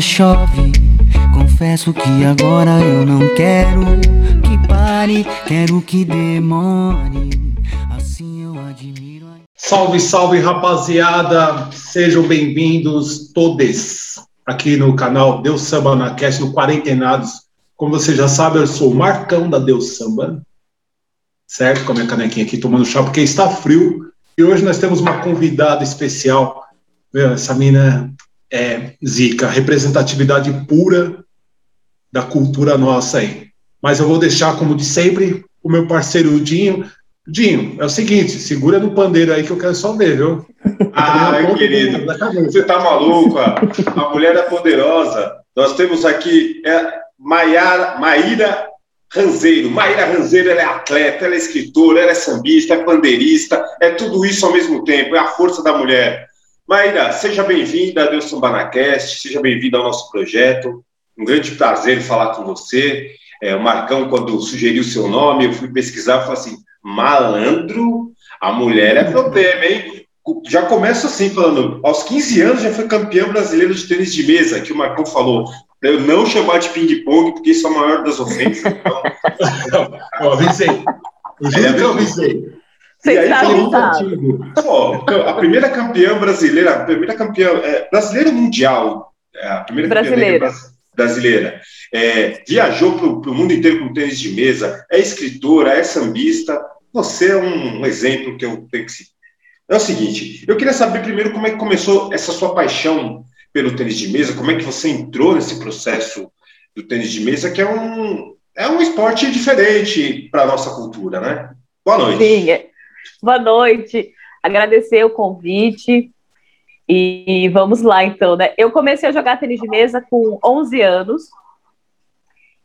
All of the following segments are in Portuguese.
chove. Confesso que agora eu não quero que pare, quero que demore. Assim eu admiro. Salve, salve rapaziada! Sejam bem-vindos todos aqui no canal Deus Samba na Cast, no Quarentenados. Como você já sabe, eu sou o Marcão da Deus Samba, certo? Com a minha canequinha aqui tomando chá, porque está frio. E hoje nós temos uma convidada especial. Meu, essa mina é zica, representatividade pura da cultura nossa aí. Mas eu vou deixar, como de sempre, o meu parceiro Dinho. Dinho, é o seguinte, segura no pandeiro aí que eu quero só ver, viu? Ah, querido, você tá maluco? A mulher é poderosa. Nós temos aqui é, Maiara, Maíra Ranzeiro. Maíra Ranzeiro ela é atleta, ela é escritora, ela é sambista, é pandeirista, é tudo isso ao mesmo tempo, é a força da mulher. Maíra, seja bem-vinda a Deus Sambanacast, seja bem-vinda ao nosso projeto. Um grande prazer falar com você. É, o Marcão, quando sugeriu seu nome, eu fui pesquisar e falei assim: malandro, a mulher é problema, hein? Já começa assim, falando, aos 15 anos já foi campeão brasileiro de tênis de mesa, que o Marcão falou. Eu não chamar de ping-pong, porque isso é a maior das ofensas. Então... eu avisei. Eu juro é, que eu avisei. Você e aí, Pô, a primeira campeã brasileira, a primeira campeã é, brasileira mundial, é, a primeira brasileira. brasileira, é, viajou para o mundo inteiro com tênis de mesa, é escritora, é sambista. Você é um, um exemplo que eu tenho que citar. É o seguinte, eu queria saber primeiro como é que começou essa sua paixão pelo tênis de mesa, como é que você entrou nesse processo do tênis de mesa, que é um, é um esporte diferente para a nossa cultura, né? Boa noite. Sim, é. boa noite. Agradecer o convite. E vamos lá, então, né? Eu comecei a jogar tênis de mesa com 11 anos,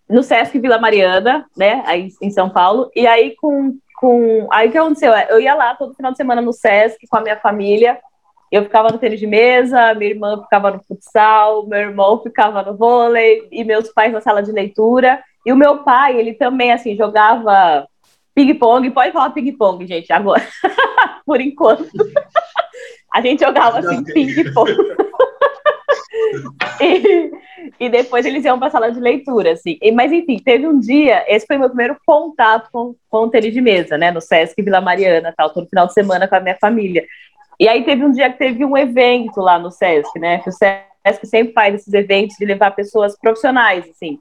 no Sesc Vila Mariana, né, aí em São Paulo. E aí, com. com aí o que aconteceu? Eu ia lá todo final de semana no Sesc com a minha família. Eu ficava no tênis de mesa, minha irmã ficava no futsal, meu irmão ficava no vôlei e meus pais na sala de leitura. E o meu pai, ele também, assim, jogava ping-pong. Pode falar ping-pong, gente, agora. Por enquanto. A gente jogava, assim, ping-pong. e, e, depois eles iam para a sala de leitura, assim. E, mas, enfim, teve um dia, esse foi meu primeiro contato com, com o tênis de mesa, né, no Sesc Vila Mariana, tal, todo final de semana com a minha família. E aí teve um dia que teve um evento lá no Sesc, né? Que o Sesc sempre faz esses eventos de levar pessoas profissionais, assim.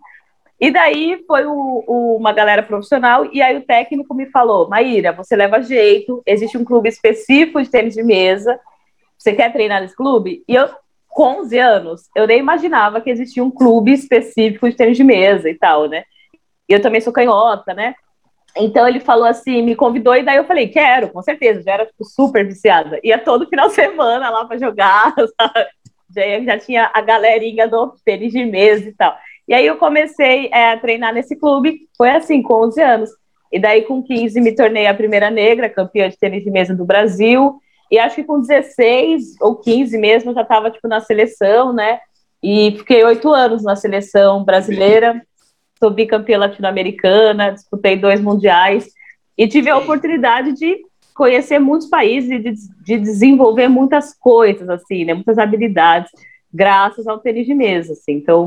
E daí foi o, o, uma galera profissional, e aí o técnico me falou: Maíra, você leva jeito, existe um clube específico de tênis de mesa, você quer treinar nesse clube? E eu, com 11 anos, eu nem imaginava que existia um clube específico de tênis de mesa e tal, né? E eu também sou canhota, né? Então ele falou assim, me convidou, e daí eu falei, quero, com certeza, já era tipo, super viciada. Ia todo final de semana lá para jogar, sabe? Já, já tinha a galerinha do tênis de mesa e tal. E aí eu comecei é, a treinar nesse clube, foi assim, com 11 anos. E daí com 15 me tornei a primeira negra, campeã de tênis de mesa do Brasil. E acho que com 16 ou 15 mesmo eu já estava tipo na seleção, né? E fiquei oito anos na seleção brasileira sou bicampeã latino-americana, disputei dois mundiais e tive a oportunidade de conhecer muitos países e de, de, desenvolver muitas coisas, assim, né, muitas habilidades, graças ao tênis de mesa, assim. Então,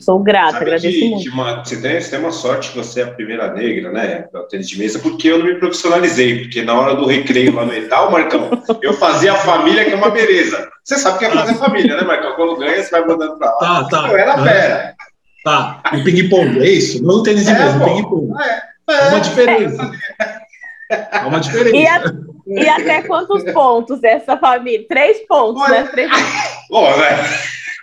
sou grata, Sabe agradeço que, muito. Que uma, você, tem, você tem uma sorte que você é a primeira negra, né, no tênis de mesa, porque eu não me profissionalizei, porque na hora do recreio lá no Etal, Marcão, eu fazia a família, que é uma beleza. Você sabe que é fazer família, né, Marcão? Quando ganha, você vai mandando pra lá. Tá, tá. Eu era fera. Tá, o ping-pong, é isso? Não o tênis de é, mesa, o ping-pong. É, é, uma diferença. É uma diferença. E, a, e, até quantos pontos essa família? Três pontos, Olha, né? Três Pô, velho.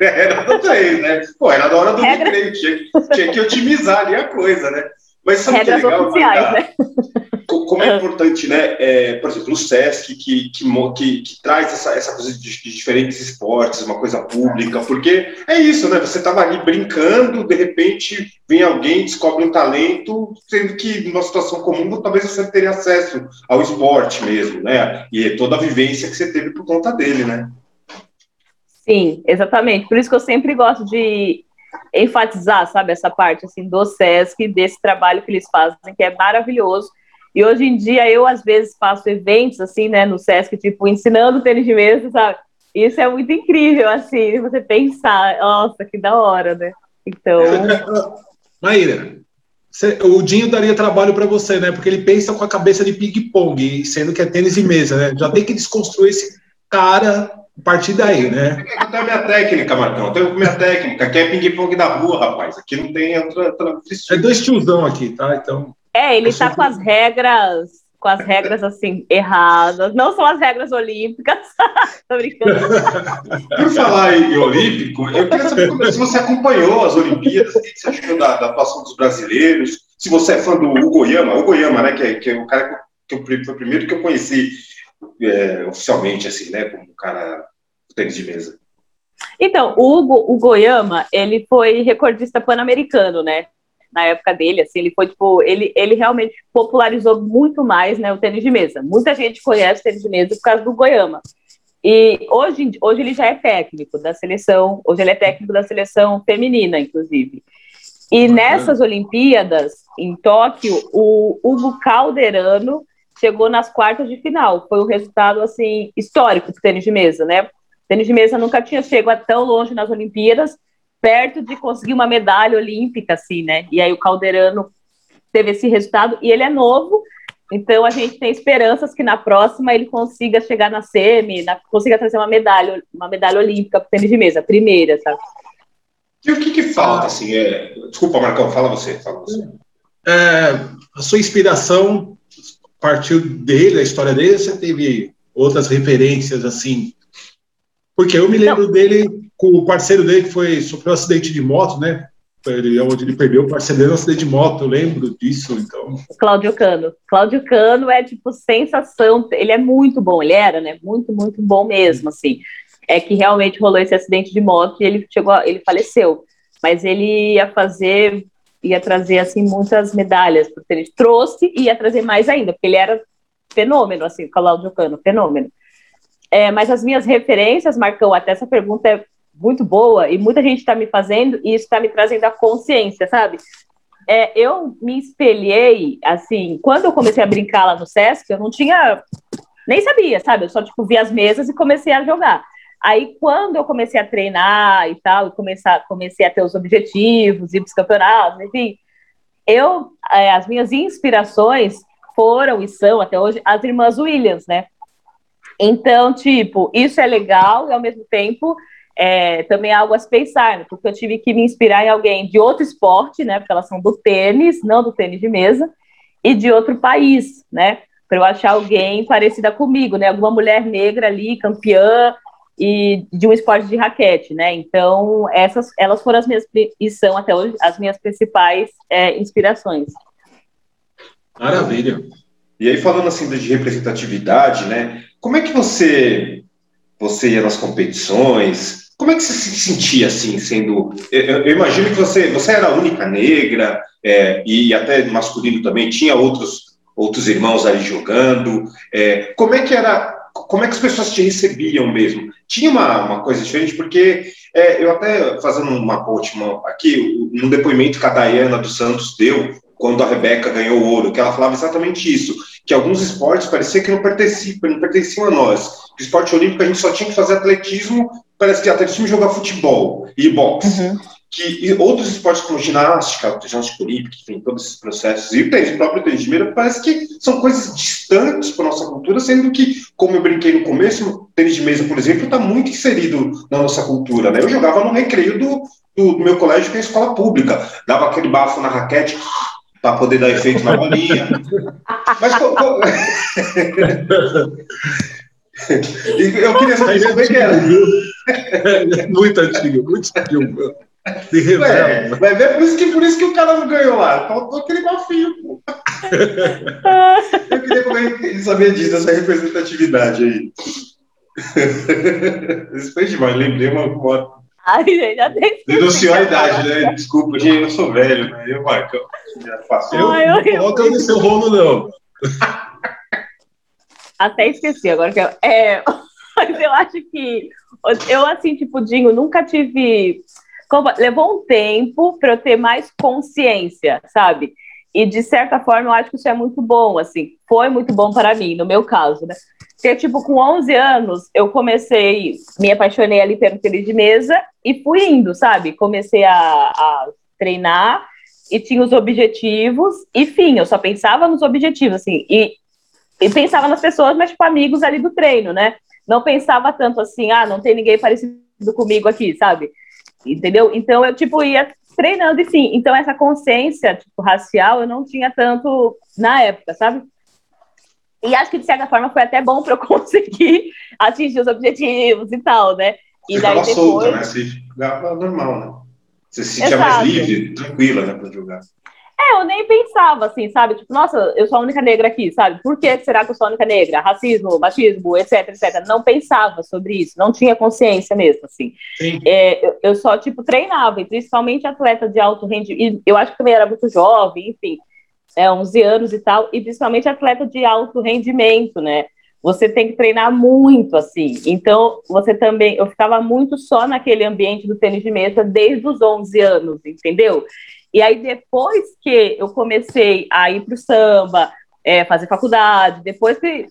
Era do três, né? Pô, era da hora do Regra... recreio. Tinha, tinha que otimizar ali a coisa, né? Mas sabe Regras que é legal? Oficiais, né? Como é ah. importante, né? É, por exemplo, o SESC, que, que, que, que traz essa, essa coisa de, de, diferentes esportes, uma coisa pública, porque é isso, né? Você estava ali brincando, de repente vem alguém, descobre um talento, sendo que numa situação comum talvez você não teria acesso ao esporte mesmo, né? E toda a vivência que você teve por conta dele, né? Sim, exatamente. Por isso que eu sempre gosto de enfatizar, sabe, essa parte assim do SESC, desse trabalho que eles fazem, que é maravilhoso. E hoje em dia eu às vezes faço eventos assim, né, no SESC, tipo, ensinando tênis de mesa, sabe? isso é muito incrível, assim, você pensar, nossa, que da hora, né? Então. Maíra, o Dinho daria trabalho para você, né? Porque ele pensa com a cabeça de ping-pong, sendo que é tênis e mesa, né? Já tem que desconstruir esse cara partir daí, né? Eu tenho a minha técnica, Marcão. Eu tenho minha técnica, que é ping-pong da rua, rapaz. Aqui não tem outra, outra É dois tiozão aqui, tá? Então. É, ele tá com as regras com as regras assim erradas, não são as regras olímpicas. Tô brincando. Por falar em olímpico, eu queria saber se você acompanhou as Olimpíadas, o que você achou da, da atuação dos brasileiros, se você é fã do Hugo Yama, Hugo Yama, né, que é, que é o cara que eu, foi o primeiro que eu conheci é, oficialmente, assim, né, como um cara do tênis de mesa. Então, o Hugo, o Goiama, ele foi recordista pan-americano, né? na época dele, assim, ele foi, tipo, ele, ele realmente popularizou muito mais, né, o tênis de mesa. Muita gente conhece o tênis de mesa por causa do Goiama. E hoje, hoje ele já é técnico da seleção, hoje ele é técnico da seleção feminina, inclusive. E nessas Olimpíadas, em Tóquio, o Hugo Calderano chegou nas quartas de final. Foi um resultado, assim, histórico do tênis de mesa, né? O tênis de mesa nunca tinha chegado tão longe nas Olimpíadas, perto de conseguir uma medalha olímpica, assim, né? E aí o Calderano teve esse resultado, e ele é novo, então a gente tem esperanças que na próxima ele consiga chegar na semi, na, consiga trazer uma medalha, uma medalha olímpica para o tênis de mesa, primeira, sabe? E o que, que falta, assim? É... Desculpa, Marcão, fala você, fala você. É, a sua inspiração partiu dele, a história dele, você teve outras referências, assim? Porque eu me lembro Não. dele com o parceiro dele que foi sofreu um acidente de moto, né? Ele, onde ele perdeu o parceiro dele no acidente de moto, eu lembro disso, então. Cláudio Cano. Cláudio Cano é tipo sensação, ele é muito bom, ele era, né? Muito, muito bom mesmo, assim. É que realmente rolou esse acidente de moto e ele chegou, ele faleceu. Mas ele ia fazer, ia trazer assim muitas medalhas, porque ele trouxe e ia trazer mais ainda, porque ele era fenômeno, assim, Cláudio Cano, fenômeno. É, mas as minhas referências, Marcão, até essa pergunta é muito boa e muita gente está me fazendo e isso está me trazendo a consciência, sabe? É, eu me espelhei, assim, quando eu comecei a brincar lá no Sesc, eu não tinha, nem sabia, sabe? Eu só, tipo, vi as mesas e comecei a jogar. Aí, quando eu comecei a treinar e tal, e começar, comecei a ter os objetivos, ir para os campeonatos, enfim, eu, é, as minhas inspirações foram e são, até hoje, as irmãs Williams, né? Então, tipo, isso é legal e, ao mesmo tempo, é, também é algo a se pensar, né? porque eu tive que me inspirar em alguém de outro esporte, né? Porque elas são do tênis, não do tênis de mesa, e de outro país, né? Para eu achar alguém parecida comigo, né? Alguma mulher negra ali, campeã e de um esporte de raquete, né? Então, essas, elas foram as minhas e são até hoje as minhas principais é, inspirações. Maravilha. E aí falando assim de representatividade, né? Como é que você você ia nas competições? Como é que você se sentia assim, sendo. Eu, eu imagino que você, você era a única negra, é, e até masculino também, tinha outros, outros irmãos ali jogando. É, como é que era. Como é que as pessoas te recebiam mesmo? Tinha uma, uma coisa diferente, porque é, eu até fazendo uma ponte aqui, no depoimento que a Dayana dos Santos deu, quando a Rebeca ganhou o ouro, que ela falava exatamente isso, que alguns esportes parecia que não pertenciam, não pertenciam a nós. O esporte olímpico a gente só tinha que fazer atletismo parece que até time jogar futebol e boxe. Uhum. Que, outros esportes como ginástica, ginástica olímpica, enfim, todos esses processos, e o próprio tênis de mesa, parece que são coisas distantes para nossa cultura, sendo que, como eu brinquei no começo, o tênis de mesa, por exemplo, está muito inserido na nossa cultura. Né? Eu jogava no recreio do, do, meu colégio, que é a escola pública, dava aquele bafo na raquete, para poder dar efeito na bolinha. Mas eu queria saber como é que era. muito antigo, muito antigo. Revela. Vai ver, por isso, que, por isso que o cara não ganhou lá. Faltou aquele bafinho, pô. Eu queria como ele sabia disso, dessa representatividade aí. Isso foi demais, lembrei uma foto. Ai, gente, já tem. Denunciou a idade, né? Desculpa, gente, eu sou velho, né? Eu, Marcão, já passou. Eu, Ai, eu, não coloca no seu rolo, não. Até esqueci agora que eu. É, mas eu acho que eu, assim, tipo, Dinho, nunca tive. Levou um tempo para eu ter mais consciência, sabe? E de certa forma, eu acho que isso é muito bom, assim, foi muito bom para mim, no meu caso, né? Porque, tipo, com 11 anos, eu comecei, me apaixonei ali pelo tênis de mesa e fui indo, sabe? Comecei a, a treinar e tinha os objetivos, enfim, eu só pensava nos objetivos, assim, e, e pensava nas pessoas, mas, tipo, amigos ali do treino, né? Não pensava tanto assim, ah, não tem ninguém parecido comigo aqui, sabe? Entendeu? Então, eu, tipo, ia treinando, enfim. Então, essa consciência, tipo, racial, eu não tinha tanto na época, sabe? E acho que, de certa forma, foi até bom para eu conseguir atingir os objetivos e tal, né? E Você daí depois... solta, né? Você jogava normal, né? Você se sentia Exato. mais livre, tranquila, né, para jogar. É, eu nem pensava assim, sabe? Tipo, nossa, eu sou a única negra aqui, sabe? Por que será que eu sou a única negra? Racismo, machismo, etc, etc. Não pensava sobre isso, não tinha consciência mesmo, assim. É, eu, eu, só, tipo, treinava, e principalmente atleta de alto rendimento. Eu acho que também era muito jovem, enfim, é, 11 anos e tal, e principalmente atleta de alto rendimento, né? você tem que treinar muito, assim. Então, você também. Eu ficava muito só naquele ambiente do tênis de mesa desde os 11 anos, entendeu? E aí, depois que eu comecei a ir para o samba, é, fazer faculdade, depois que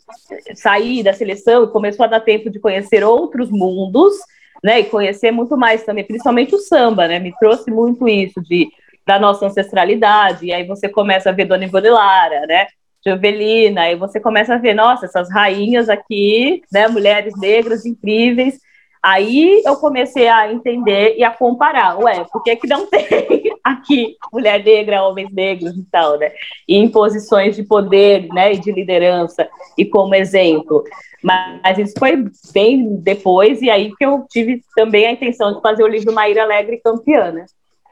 saí da seleção e começou a dar tempo de conhecer outros mundos, né? E conhecer muito mais também, principalmente o samba, né? Me trouxe muito isso de da nossa ancestralidade, e aí você começa a ver Dona Ivone Lara, né? Jovelina, e você começa a ver, nossa, essas rainhas aqui, né, mulheres negras incríveis. Aí eu comecei a entender e a comparar, ué, por que, que não tem aqui mulher negra, homens negros e tal, né? E em posições de poder, né, e de liderança, e como exemplo. Mas isso foi bem depois, e aí que eu tive também a intenção de fazer o livro Maíra Alegre campeã, né?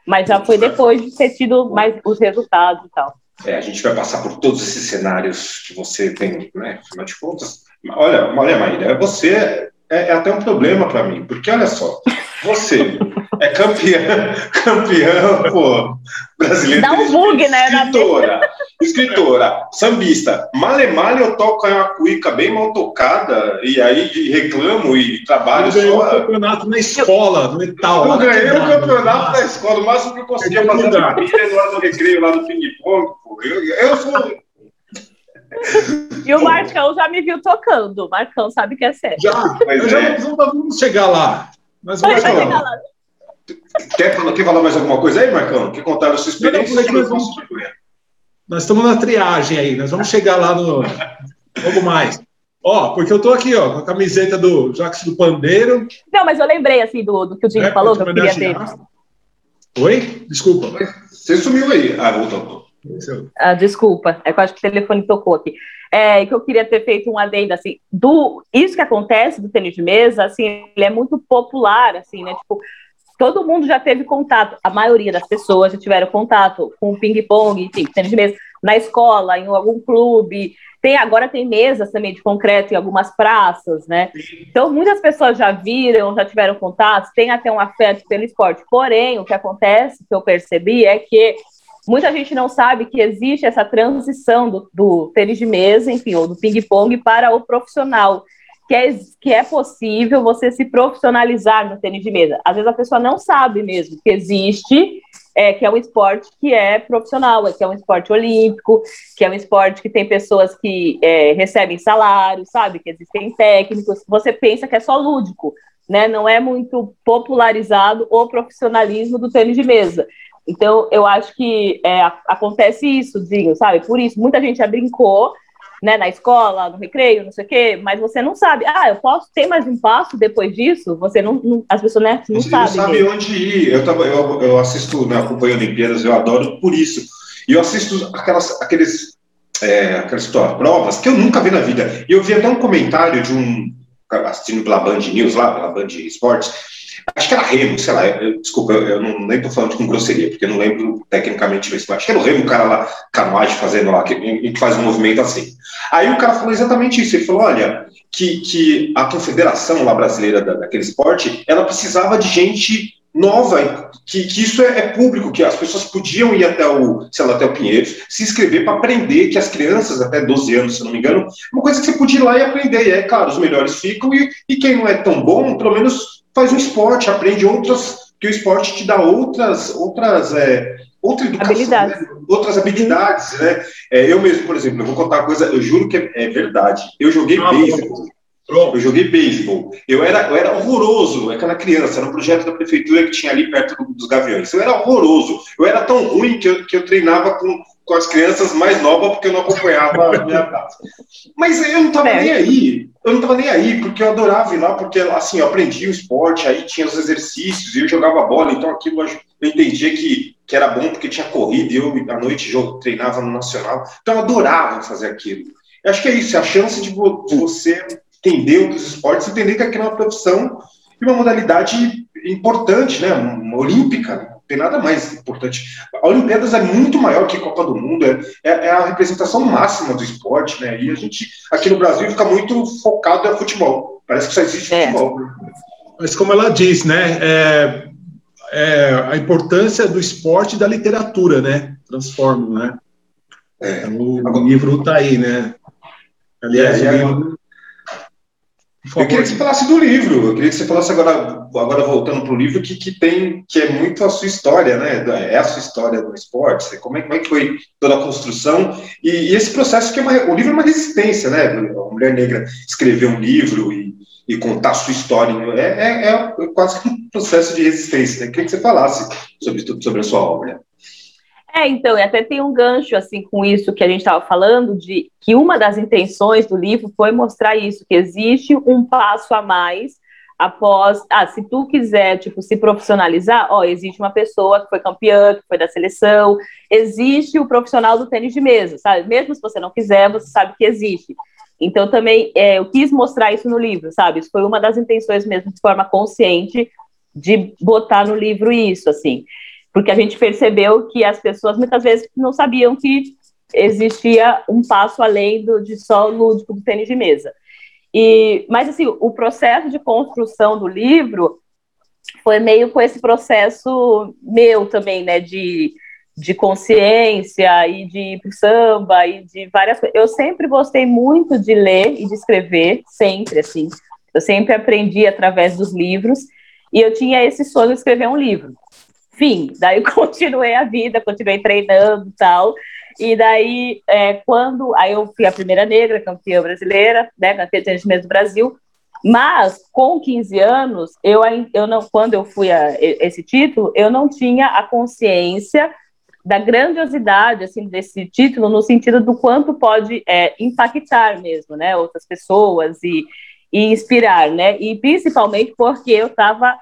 Mas já foi depois de ter tido mais os resultados e tal. É, a gente vai passar por todos esses cenários que você tem, né? Afinal de contas, olha, olha, Maíra, você é, é até um problema para mim, porque olha só, você é campeã, campeã, pô, brasileira. Dá um bug, né? Escritora, escritora, sambista. Male, male, eu toco uma cuica bem mal tocada, e aí reclamo e trabalho eu só. Eu campeonato na escola, no metal. Eu ganhei o campeonato na escola, o máximo que eu conseguia fazer na vida é no do recreio lá do ping-pong, pô. Eu, eu sou. E o Marcão já me viu tocando. O Marcão sabe que é sério. Já, mas já é. vamos chegar lá. Mas vamos chegar lá. Quer, quer falar mais alguma coisa aí, Marcão? Quer contar a sua experiência? Não, nós, vamos, nós estamos na triagem aí, nós vamos chegar lá no. Algo mais. Ó, porque eu tô aqui, ó, com a camiseta do Jacques do Pandeiro. Não, mas eu lembrei, assim, do, do que o Dinho é, falou, que eu queria ter. Oi? Desculpa. Você sumiu aí. Ah, voltou. Ah, desculpa, é que eu acho que o telefone tocou aqui. É que eu queria ter feito um adendo, assim, do isso que acontece do tênis de mesa, assim, ele é muito popular, assim, né, tipo, todo mundo já teve contato, a maioria das pessoas já tiveram contato com ping-pong, enfim, tênis de mesa, na escola, em algum clube. Tem agora tem mesas também de concreto em algumas praças, né? Então muitas pessoas já viram, já tiveram contato, tem até um afeto pelo esporte. Porém, o que acontece, que eu percebi, é que muita gente não sabe que existe essa transição do, do tênis de mesa, enfim, ou do ping-pong para o profissional que é, que é possível você se profissionalizar no tênis de mesa. Às vezes a pessoa não sabe mesmo que existe, é, que é um esporte que é profissional, que é um esporte olímpico, que é um esporte que tem pessoas que é, recebem salário, sabe? Que existem técnicos. Você pensa que é só lúdico, né? Não é muito popularizado o profissionalismo do tênis de mesa. Então, eu acho que é, acontece isso, Dinho, sabe? Por isso, muita gente já brincou né, na escola, no recreio, não sei o quê, mas você não sabe, ah, eu posso ter mais um passo depois disso? Você não, não as pessoas né, não você sabem. Não sabe onde ir. Eu, tava, eu, eu assisto, né, acompanho Olimpíadas, eu adoro por isso. E eu assisto aquelas, aqueles, é, aquelas provas que eu nunca vi na vida. E eu vi até um comentário de um, assistindo pela Band News lá, pela Band Esportes, Acho que era Remo, sei lá, eu, desculpa, eu, eu não, nem tô falando com grosseria, porque eu não lembro tecnicamente isso, acho que era o Remo, o cara lá, canoagem fazendo lá, que, que faz um movimento assim. Aí o cara falou exatamente isso, ele falou, olha, que, que a confederação lá brasileira da, daquele esporte, ela precisava de gente nova, que, que isso é, é, público, que as pessoas podiam ir até o, sei lá, até o Pinheiros, se inscrever para aprender, que as crianças, até 12 anos, se não me engano, uma coisa que você podia ir lá e aprender, e é claro, os melhores ficam, e, e quem não é tão bom, pelo menos faz um esporte, aprende outras, que o esporte te dá outras, outras é, outra educação, habilidades. Né? outras habilidades, né? É, eu mesmo, por exemplo, eu vou contar uma coisa, eu juro que é, é verdade. Eu joguei ah, beisebol. Eu joguei beisebol. Eu era, eu era horroroso, aquela criança, era um projeto da prefeitura que tinha ali perto dos Gaviões. Eu era horroroso. Eu era tão ruim que eu, que eu treinava com, com as crianças mais novas porque eu não acompanhava a minha casa. Mas eu não estava nem aí. Eu não estava nem aí, porque eu adorava ir lá, porque assim, eu aprendi o esporte, aí tinha os exercícios, e eu jogava bola, então aquilo eu entendia que, que era bom porque tinha corrida, e eu à noite eu treinava no Nacional. Então eu adorava fazer aquilo. Eu acho que é isso, é a chance de, você entender outros esportes, entender que aquilo é uma profissão e uma modalidade importante, né? Uma olímpica, né? Tem nada mais importante. A Olimpíadas é muito maior que a Copa do Mundo, é, é, é, a representação máxima do esporte, né? E a gente, aqui no Brasil, fica muito focado no futebol. Parece que só existe é. futebol. Mas como ela diz, né? É, é, a importância do esporte e da literatura, né? Transformam, né? É. Então, o livro está aí, né? Aliás, é, o livro eu queria que você falasse do livro. Eu queria que você falasse agora, agora voltando para o livro, que, que tem, que é muito a sua história, né? É a sua história do esporte. Como é, como é que foi toda a construção e, e esse processo que é uma, o livro é uma resistência, né? A mulher negra escrever um livro e, e contar a sua história é, é, é quase que um processo de resistência. Né? Eu queria que você falasse sobre sobre a sua obra. É, então, e até tem um gancho assim com isso que a gente estava falando, de que uma das intenções do livro foi mostrar isso, que existe um passo a mais após, ah, se tu quiser, tipo, se profissionalizar, ó, existe uma pessoa que foi campeã, que foi da seleção, existe o profissional do tênis de mesa, sabe? Mesmo se você não quiser, você sabe que existe. Então, também, é, eu quis mostrar isso no livro, sabe? Isso foi uma das intenções mesmo, de forma consciente, de botar no livro isso, assim porque a gente percebeu que as pessoas muitas vezes não sabiam que existia um passo além do, de só lúdico do tênis de mesa. E, mas assim, o processo de construção do livro foi meio com esse processo meu também, né, de, de consciência e de samba e de várias coisas. Eu sempre gostei muito de ler e de escrever, sempre assim. Eu sempre aprendi através dos livros e eu tinha esse sonho de escrever um livro fim. Daí continuei a vida, continuei treinando e tal. E daí, é, quando. Aí eu fui a primeira negra, campeã brasileira, né? Campeã de tênis do Brasil. Mas, com 15 anos, eu, eu não, quando eu fui a esse título, eu não tinha a consciência da grandiosidade assim desse título no sentido do quanto pode é, impactar mesmo, né, outras pessoas e, e inspirar, né, e principalmente porque eu estava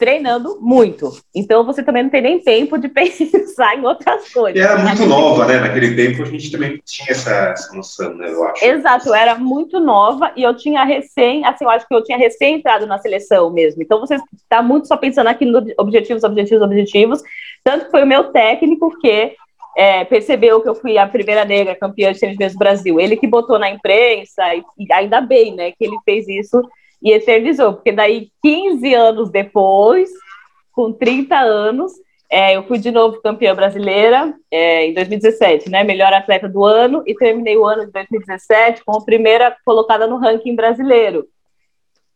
treinando muito. Então você também não tem nem tempo de pensar em outras coisas. E era muito nova, né? Naquele tempo a gente também tinha essa, essa noção, né? Eu acho. Exato, eu era muito nova e eu tinha recém, assim, eu acho que eu tinha recém entrado na seleção mesmo. Então você está muito só pensando aqui nos objetivos, objetivos, objetivos. Tanto que foi o meu técnico que é, percebeu que eu fui a primeira negra campeã de tênis do Brasil. Ele que botou na imprensa, e ainda bem, né, que ele fez isso e eternizou, porque daí 15 anos depois, com 30 anos, é, eu fui de novo campeã brasileira é, em 2017, né? Melhor atleta do ano e terminei o ano de 2017 como primeira colocada no ranking brasileiro.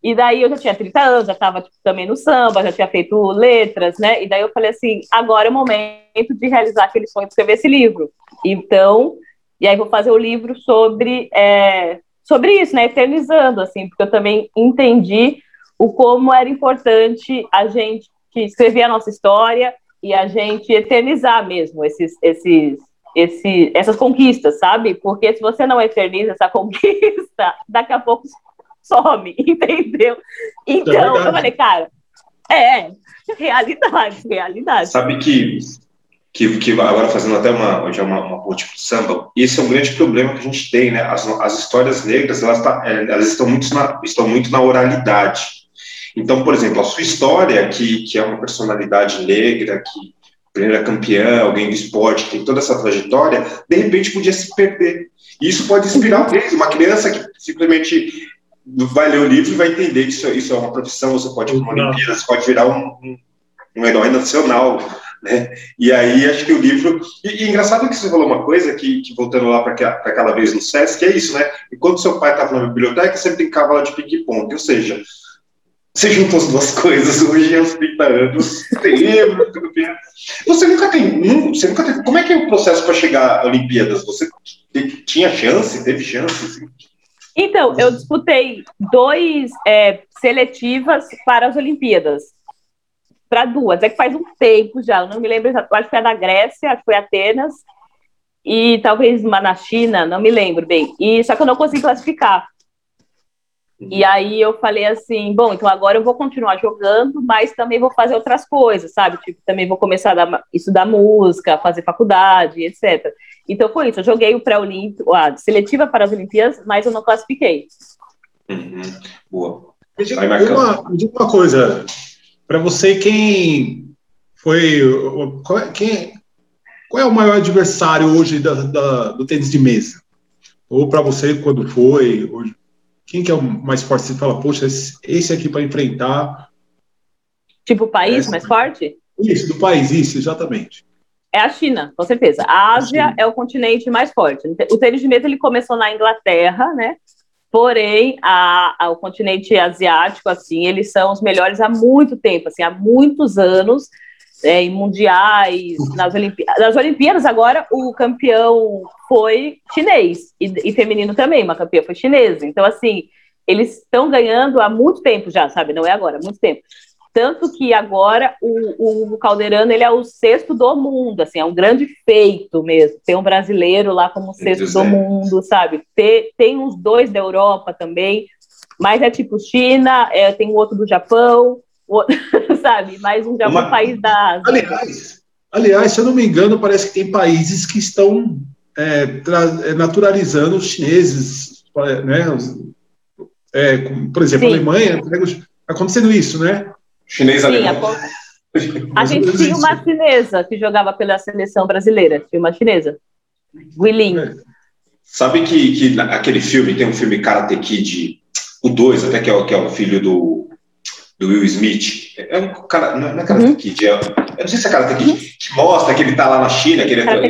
E daí eu já tinha 30 anos, já estava tipo, também no samba, já tinha feito letras, né? E daí eu falei assim, agora é o momento de realizar aquele sonho de escrever esse livro. Então, e aí vou fazer o livro sobre é, sobre isso, né? Eternizando, assim, porque eu também entendi o como era importante a gente escrever a nossa história e a gente eternizar mesmo esses, esses, esse, essas conquistas, sabe? Porque se você não eterniza essa conquista, daqui a pouco some, entendeu? Então, é eu falei, cara, é, realidade, realidade. Sabe que que, que agora fazendo até uma, já uma, uma ponte para samba, esse é um grande problema que a gente tem, né? As, as histórias negras, elas, tá, é, elas estão, muito na, estão muito na oralidade. Então, por exemplo, a sua história, que, que é uma personalidade negra, que primeira campeã, alguém do esporte, tem toda essa trajetória, de repente podia se perder. E isso pode inspirar alguém, uma criança que simplesmente vai ler o livro e vai entender que isso, isso é uma profissão, você pode ir para uma Olimpíada, você pode virar um, um herói nacional, né? E aí acho que o livro. E, e engraçado que você falou uma coisa que, que voltando lá para aquela vez no SESC, é isso, né? Enquanto seu pai estava na biblioteca, sempre tem cavalo de pique-ponte, ou seja, Você juntou as duas coisas, hoje aos 30 anos, lembra tudo bem. Você nunca tem, você nunca tem, como é que é o processo para chegar a Olimpíadas? Você tinha chance, teve chance? Assim? Então, eu disputei dois é, seletivas para as Olimpíadas. Para duas. É que faz um tempo já, eu não me lembro exatamente. Acho que foi a da Grécia, acho que foi Atenas. E talvez uma na China, não me lembro bem. E Só que eu não consegui classificar. E aí eu falei assim, bom, então agora eu vou continuar jogando, mas também vou fazer outras coisas, sabe? Tipo, também vou começar a dar, estudar música, fazer faculdade, etc. Então foi isso, eu joguei o pré-olímpico, a seletiva para as Olimpíadas, mas eu não classifiquei. Uhum. Boa. Me diga uma, me diga uma coisa, para você, quem foi, qual é, quem, qual é o maior adversário hoje da, da, do tênis de mesa? Ou para você, quando foi, hoje? Quem que é o mais forte? Você fala, poxa, esse aqui para enfrentar. Tipo o país mais forte? Isso, do país, isso, exatamente. É a China, com certeza. A Ásia é o continente mais forte. O tênis de mesa ele começou na Inglaterra, né? Porém, a, a, o continente asiático, assim, eles são os melhores há muito tempo, assim, há muitos anos, é, em mundiais, nas, Olimpíadas. nas Olimpíadas, agora o campeão foi chinês, e, e feminino também, uma campeã foi chinesa. Então, assim, eles estão ganhando há muito tempo já, sabe? Não é agora, há muito tempo. Tanto que agora o, o Calderano ele é o sexto do mundo, assim, é um grande feito mesmo. Tem um brasileiro lá como sexto do mundo, sabe? Tem, tem uns dois da Europa também, mas é tipo China, é, tem um outro do Japão, sabe? Mais um de algum Uma... país da Ásia. Aliás, aliás, se eu não me engano, parece que tem países que estão é, é naturalizando os chineses, né? É, por exemplo, Sim. a Alemanha, está acontecendo isso, né? Chinês alemão. A, a gente tinha uma chinesa que jogava pela seleção brasileira, tinha uma chinesa. Willing. É. Sabe que, que aquele filme, tem um filme Karate Kid, o 2, até que é, que é o filho do, do Will Smith. É um cara, não é Karate uhum. Kid, é, eu não sei se é Karate Kid, uhum. que mostra que ele tá lá na China, que ele é,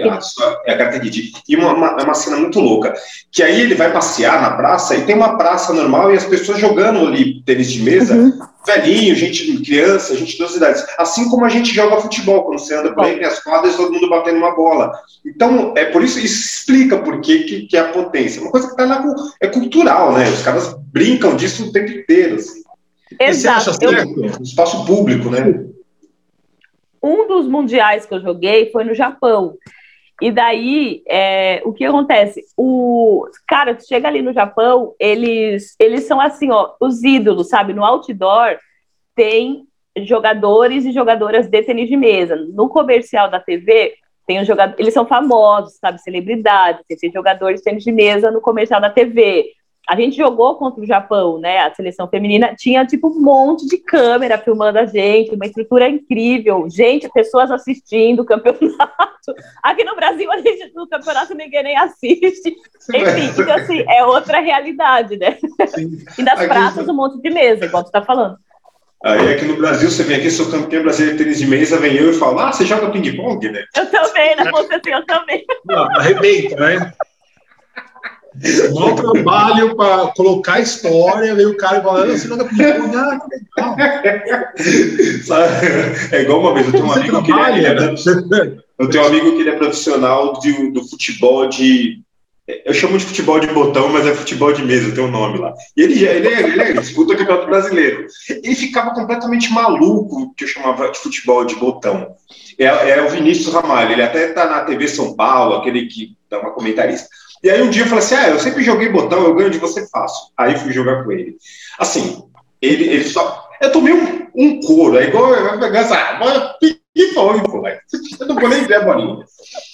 é Karate Kid. E uma, uma, é uma cena muito louca, que aí ele vai passear na praça e tem uma praça normal e as pessoas jogando ali tênis de mesa, uhum. velhinho, gente, criança, gente de duas idades. Assim como a gente joga futebol, quando você anda por aí, as quadras todo mundo batendo uma bola. Então, é por isso, isso explica por que, que, que é a potência. Uma coisa que tá lá, é cultural, né? Os caras brincam disso o tempo inteiro, assim. Exato. Você acha certo? Espaço público, né? Um dos mundiais que eu joguei foi no Japão. E daí, é, o que acontece? O cara, tu chega ali no Japão, eles, eles são assim, ó, os ídolos, sabe? No outdoor tem jogadores e jogadoras de tênis de mesa. No comercial da TV, tem os jogadores, eles são famosos, sabe? Celebridades, tem jogadores de tênis de mesa no comercial da TV a gente jogou contra o Japão, né? A seleção feminina tinha tipo um monte de câmera filmando a gente, uma estrutura incrível, gente, pessoas assistindo o campeonato. Aqui no Brasil a gente no campeonato ninguém nem assiste. Enfim, então assim, é outra realidade, né? Sim. E nas aqui, praças um monte de mesa, igual tu tá falando. Aí aqui no Brasil, você vem aqui, sou campeão brasileiro de tênis de mesa, vem eu e falo, ah, você joga ping-pong, né? Eu também, né? Você assim, eu também. Não, arrebenta, né? Bom trabalho para colocar história, veio o cara falando, você não dá ah, que legal. É igual uma vez, eu tenho um amigo que ele é, eu tenho um amigo que ele é profissional de, do futebol de. Eu chamo de futebol de botão, mas é futebol de mesa, tem um nome lá. E ele, ele, ele, ele, ele disputa o campeonato brasileiro. Ele ficava completamente maluco que eu chamava de futebol de botão. É, é o Vinícius Ramalho, ele até está na TV São Paulo, aquele que dá uma comentarista. E aí um dia eu falei assim: ah, eu sempre joguei botão, eu ganho de você fácil. Aí fui jogar com ele. Assim, ele, ele só. Eu tomei um, um couro, é igual eu pegar essa bola ping-pong, pô, eu não vou nem ver a bolinha.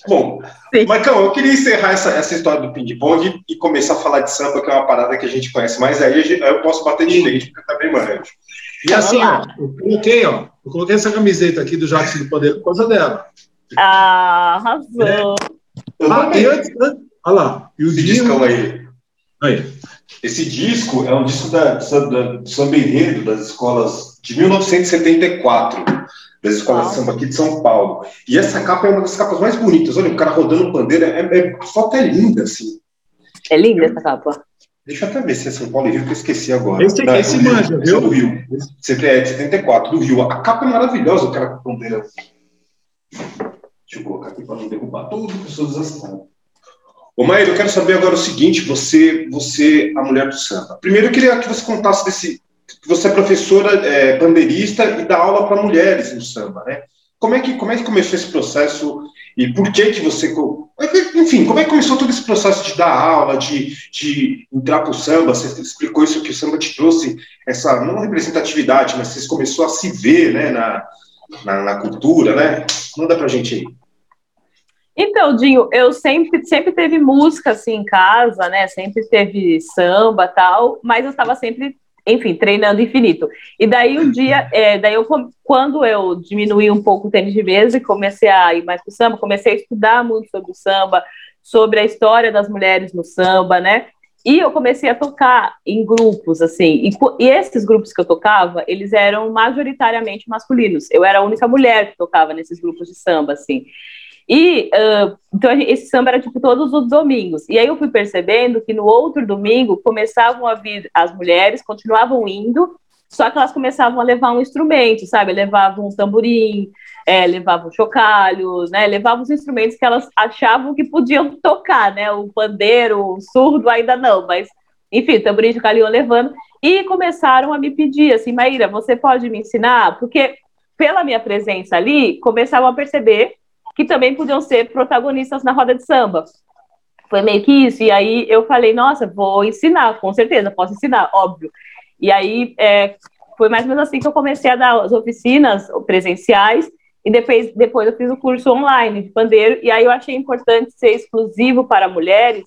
Bom, Sim. Marcão, eu queria encerrar essa, essa história do ping-pong e começar a falar de samba, que é uma parada que a gente conhece mais, aí eu posso bater de frente, porque tá bem manjo. E assim, ó, eu coloquei, ó, eu coloquei essa camiseta aqui do Jackson do Poder por causa dela. Ah, arrasou. É. Ah, e antes, Olha lá. E o Esse discão aí. aí. Esse disco é um disco da, da, do samba enredo das escolas de 1974, das escolas de samba aqui de São Paulo. E essa capa é uma das capas mais bonitas. Olha, o cara rodando pandeira, é, é, a foto é linda, assim. É linda essa capa. Deixa eu até ver se é São Paulo e Rio, que eu esqueci agora. Esse, Não, esse manja, Rio, viu? esse é do Rio. Sempre é de 74, do Rio. A capa é maravilhosa, o cara com bandeira. Deixa eu colocar aqui para não derrubar as pessoas desastradas. Ô, Maíra, eu quero saber agora o seguinte: você, você, a mulher do samba. Primeiro, eu queria que você contasse desse. Você é professora é, bandeirista e dá aula para mulheres no samba, né? Como é, que, como é que começou esse processo e por que que você... Enfim, como é que começou todo esse processo de dar aula, de, de entrar para o samba? Você explicou isso que o samba te trouxe, essa, não representatividade, mas você começou a se ver né, na, na, na cultura, né? Manda para gente aí. Então, Dinho, eu sempre, sempre teve música assim em casa, né? Sempre teve samba tal, mas eu estava sempre, enfim, treinando infinito. E daí um dia, é, daí eu, quando eu diminuí um pouco o tênis de mesa e comecei a ir mais pro samba, comecei a estudar muito sobre o samba, sobre a história das mulheres no samba, né? E eu comecei a tocar em grupos, assim, e, e, esses grupos que eu tocava, eles eram majoritariamente masculinos. Eu era a única mulher que tocava nesses grupos de samba, assim. E uh, então esse samba era tipo todos os domingos. E aí eu fui percebendo que no outro domingo começavam a vir as mulheres, continuavam indo, só que elas começavam a levar um instrumento, sabe? Levavam um tamborim, é, levavam chocalhos, né? Levavam os instrumentos que elas achavam que podiam tocar, né? O pandeiro, o surdo ainda não, mas enfim, tamborim, chocalho levando. E começaram a me pedir assim, Maíra, você pode me ensinar? Porque pela minha presença ali, começavam a perceber que também podiam ser protagonistas na roda de samba. Foi meio que isso. E aí eu falei, nossa, vou ensinar, com certeza, posso ensinar, óbvio. E aí é, foi mais ou menos assim que eu comecei a dar as oficinas presenciais e depois, depois eu fiz o curso online de pandeiro. E aí eu achei importante ser exclusivo para mulheres,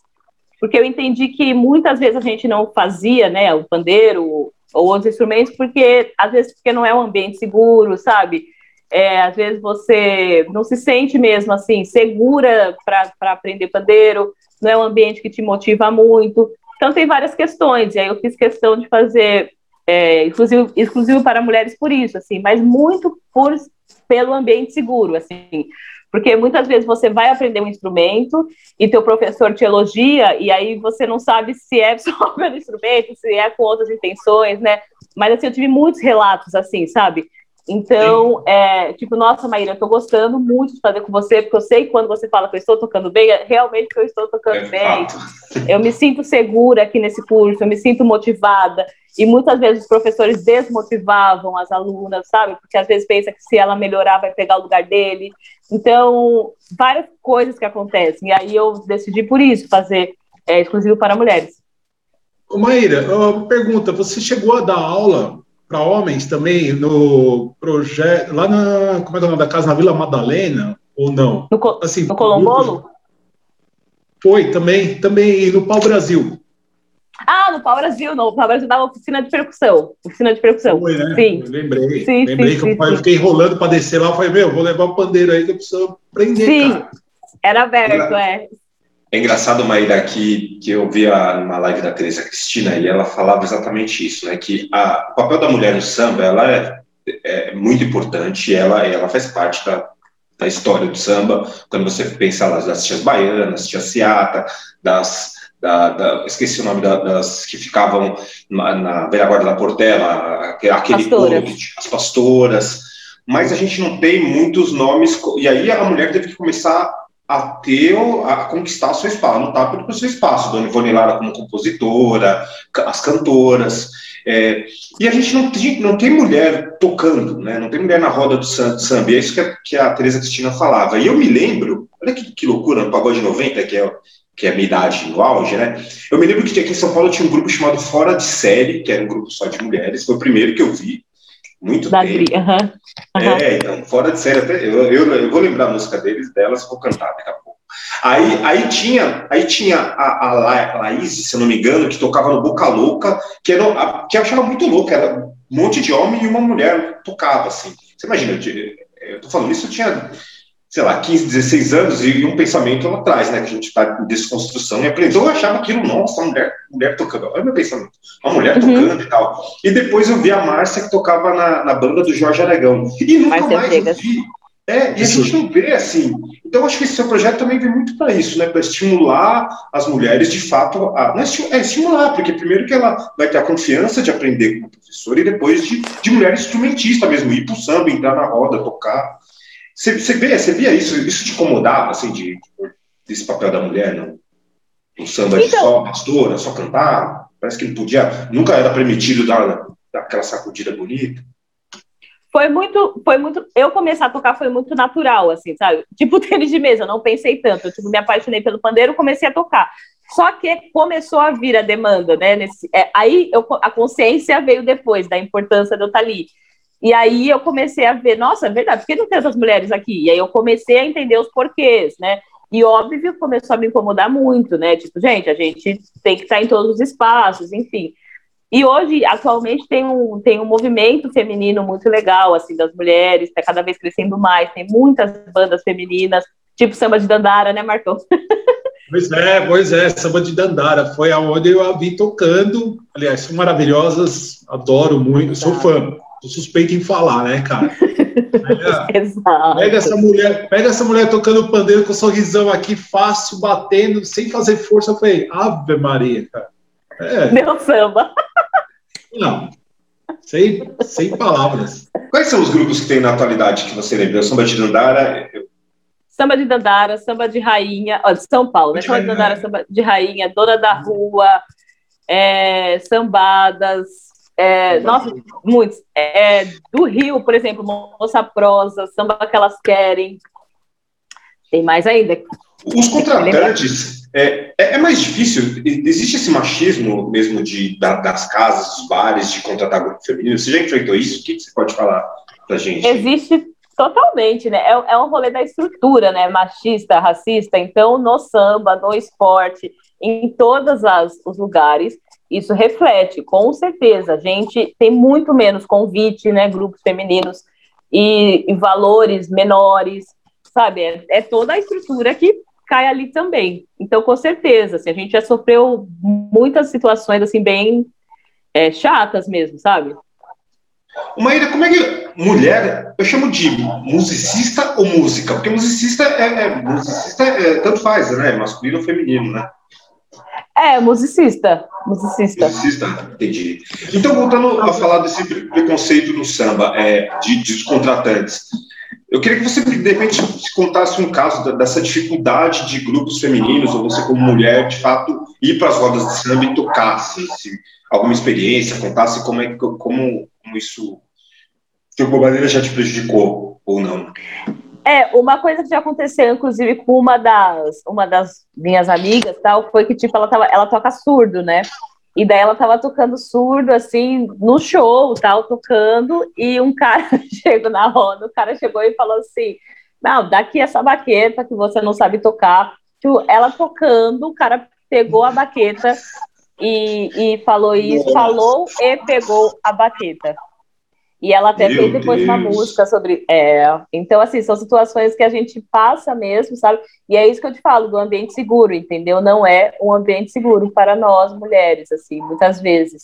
porque eu entendi que muitas vezes a gente não fazia, né, o pandeiro ou outros instrumentos, porque às vezes porque não é um ambiente seguro, sabe? É, às vezes você não se sente mesmo assim segura para aprender pandeiro, não é um ambiente que te motiva muito. Então tem várias questões, e aí eu fiz questão de fazer é, exclusivo, exclusivo para mulheres por isso, assim, mas muito por, pelo ambiente seguro, assim, porque muitas vezes você vai aprender um instrumento e teu professor te elogia e aí você não sabe se é só pelo instrumento, se é com outras intenções, né? Mas assim, eu tive muitos relatos assim, sabe? Então, é, tipo, nossa, Maíra, eu tô gostando muito de fazer com você, porque eu sei que quando você fala que eu estou tocando bem, é realmente que eu estou tocando é bem. Fato. Eu me sinto segura aqui nesse curso, eu me sinto motivada. E muitas vezes os professores desmotivavam as alunas, sabe? Porque às vezes pensa que se ela melhorar vai pegar o lugar dele. Então, várias coisas que acontecem. E aí eu decidi por isso fazer é, exclusivo para mulheres. Ô Maíra, pergunta, você chegou a dar aula para homens também no projeto lá na como é, é o nome da casa na Vila Madalena ou não? No, assim, no Colombolo? Foi também, também no Pau Brasil. Ah, no Pau Brasil, no Pau Brasil dava oficina de percussão. Oficina de percussão. Foi, né? Sim. Eu lembrei. Sim, lembrei sim, que sim, eu, fiquei enrolando para descer lá. Eu falei, meu, vou levar o pandeiro aí que eu preciso aprender. Sim, cara. era aberto, é. É engraçado, Maíra, que, que eu vi uma live da Teresa Cristina e ela falava exatamente isso, né? Que a, o papel da mulher no samba, ela é, é muito importante, ela, ela faz parte da, da história do samba. Quando você pensa lá das tias baianas, tia Ciata, das, da, da, esqueci o nome da, das que ficavam na, na velha guarda da Portela, aquele povo, as pastoras, mas a gente não tem muitos nomes, e aí a mulher teve que começar a ter, a conquistar seu espaço, a lutar pelo seu espaço. Dona Ivone Lara como compositora, as cantoras. É, e a gente não tem, não tem mulher tocando, né? não tem mulher na roda do samba, e é isso que a, que a Teresa Cristina falava. E eu me lembro, olha que, que loucura, no Pagode 90, que é, que é a minha idade no auge, né? Eu me lembro que aqui em São Paulo tinha um grupo chamado Fora de Série, que era um grupo só de mulheres, foi o primeiro que eu vi muito da tempo. É, então, fora de série, até, eu, eu, eu, vou lembrar a música deles, delas, vou cantar daqui a pouco. Aí, aí tinha, aí tinha a, a Laís, se eu não me engano, que tocava no Boca Louca, que, era, a, que eu achava muito louca, era um monte de homem e uma mulher tocava, assim. Você imagina, eu, eu tô falando isso, eu tinha sei lá, 15, 16 anos e um pensamento lá atrás, né? Que a gente está em desconstrução e aprendeu. Eu achava aquilo, nossa, mulher, mulher tocando. Olha meu pensamento. Uma mulher uhum. tocando e tal. E depois eu vi a Márcia que tocava na, na banda do Jorge Aragão. E nunca Márcia mais eu vi. É, e a gente não vê assim. Então, acho que esse seu projeto também vem muito para isso, né? Para estimular as mulheres, de fato, a. Não é, estimular, porque primeiro que ela vai ter a confiança de aprender com o professor e depois de, de mulher instrumentista mesmo, ir para o samba, entrar na roda, tocar. Você, você, vê, você via isso? Isso te incomodava, assim, de, desse papel da mulher, não? Um samba então, de só pastora, só cantar? Parece que não podia, nunca era permitido dar, dar aquela sacudida bonita foi muito, foi muito. Eu começar a tocar foi muito natural, assim, sabe? Tipo tênis de mesa, não pensei tanto. Eu tipo, me apaixonei pelo pandeiro, comecei a tocar. Só que começou a vir a demanda, né? Nesse, é, aí eu, a consciência veio depois da importância de eu estar ali. E aí eu comecei a ver, nossa, é verdade, por que não tem essas mulheres aqui? E aí eu comecei a entender os porquês, né? E óbvio começou a me incomodar muito, né? Tipo, gente, a gente tem que estar em todos os espaços, enfim. E hoje, atualmente, tem um, tem um movimento feminino muito legal, assim, das mulheres, está cada vez crescendo mais, tem muitas bandas femininas, tipo samba de Dandara, né, Marcão? Pois é, pois é, samba de Dandara, foi aonde eu a vi tocando, aliás, são maravilhosas, adoro muito, sou fã, sou suspeito em falar, né, cara? Pega, Exato. pega essa mulher, pega essa mulher tocando pandeiro com um sorrisão aqui, fácil, batendo, sem fazer força, eu falei, Ave Maria, cara. É. Meu samba. Não. Sem, sem palavras. Quais são os grupos que tem na atualidade que você lembra? Samba de Dandara? Samba de Dandara, Samba de Rainha, ó, de São Paulo, né? Samba de Dandara, Samba de Rainha, Dona da Rua, é, Sambadas, é, nossa, muitos. É, do Rio, por exemplo, Moça Prosa, Samba que elas querem. Tem mais ainda. Os contratantes é, é, é, mais difícil, existe esse machismo mesmo de, da, das casas, dos bares, de contratar grupo feminino? Você já enfrentou isso? O que, que você pode falar pra gente? Existe totalmente, né? É, é um rolê da estrutura, né? Machista, racista. Então, no samba, no esporte, em todos os lugares, isso reflete, com certeza. A gente tem muito menos convite, né? Grupos femininos e, e valores menores, sabe? É, é toda a estrutura que cai ali também. Então, com certeza, assim, a gente já sofreu muitas situações assim bem é, chatas mesmo, sabe? Maíra, como é que mulher, eu chamo de musicista ou música? Porque musicista é, é musicista é, tanto faz, né? Masculino ou feminino, né? É, musicista. Musicista. Musicista, entendi. Então, voltando a falar desse preconceito no samba, é, de, de contratantes. Eu queria que você, de repente, contasse um caso dessa dificuldade de grupos femininos, ou você, como mulher, de fato, ir para as rodas de samba e tocar, se, se alguma experiência, contasse como, é, como, como isso, de alguma maneira, já te prejudicou ou não. É, uma coisa que já aconteceu, inclusive, com uma das, uma das minhas amigas, tal, foi que, tipo, ela, tava, ela toca surdo, né? E daí ela tava tocando surdo, assim, no show, tal, tocando, e um cara chegou na roda, o cara chegou e falou assim, não, daqui essa baqueta que você não sabe tocar. Tipo, ela tocando, o cara pegou a baqueta e, e falou isso, Nossa. falou e pegou a baqueta. E ela até Meu fez depois Deus. uma música sobre. É, então, assim, são situações que a gente passa mesmo, sabe? E é isso que eu te falo, do ambiente seguro, entendeu? Não é um ambiente seguro para nós, mulheres, assim, muitas vezes.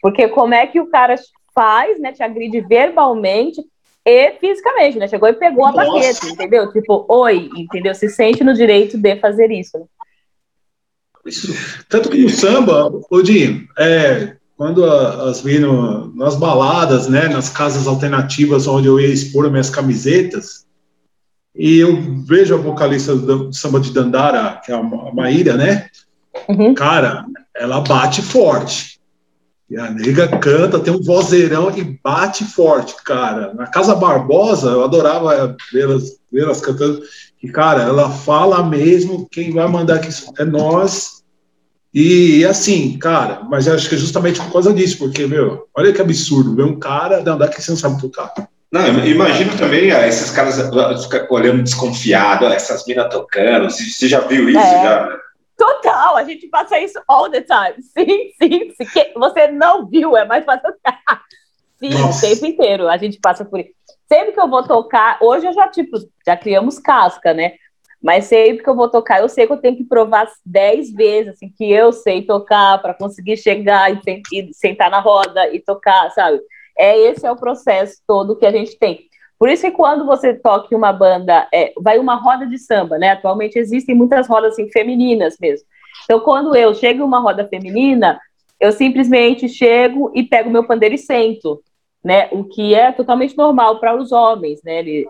Porque como é que o cara faz, né? Te agride verbalmente e fisicamente, né? Chegou e pegou Nossa. a baqueta, entendeu? Tipo, oi, entendeu? Se sente no direito de fazer isso. Né? Tanto que no samba, Odinho, é, quando as vi no, nas baladas, né, nas casas alternativas onde eu ia expor minhas camisetas, e eu vejo a vocalista do samba de Dandara, que é a Maíra, né? Uhum. Cara, ela bate forte. E a nega canta, tem um vozeirão e bate forte, cara. Na Casa Barbosa, eu adorava vê-las vê cantando. E, cara, ela fala mesmo, quem vai mandar aqui é nós, e assim, cara, mas acho que é justamente por causa disso, porque, meu, olha que absurdo, ver um cara andar que você não sabe tocar. Não, imagino também ó, esses caras olhando desconfiado, essas minas tocando. Você já viu isso? É. Já? Total, a gente passa isso all the time. Sim, sim, sim. Você não viu, é mais fácil. sim, Nossa. o tempo inteiro a gente passa por isso. Sempre que eu vou tocar, hoje eu já, tipo, já criamos casca, né? Mas sempre que eu vou tocar, eu sei que eu tenho que provar dez vezes assim, que eu sei tocar para conseguir chegar e, e sentar na roda e tocar, sabe? É esse é o processo todo que a gente tem. Por isso que quando você toca em uma banda, é, vai uma roda de samba, né? Atualmente existem muitas rodas assim, femininas mesmo. Então, quando eu chego em uma roda feminina, eu simplesmente chego e pego meu pandeiro e sento, né? O que é totalmente normal para os homens, né? Ele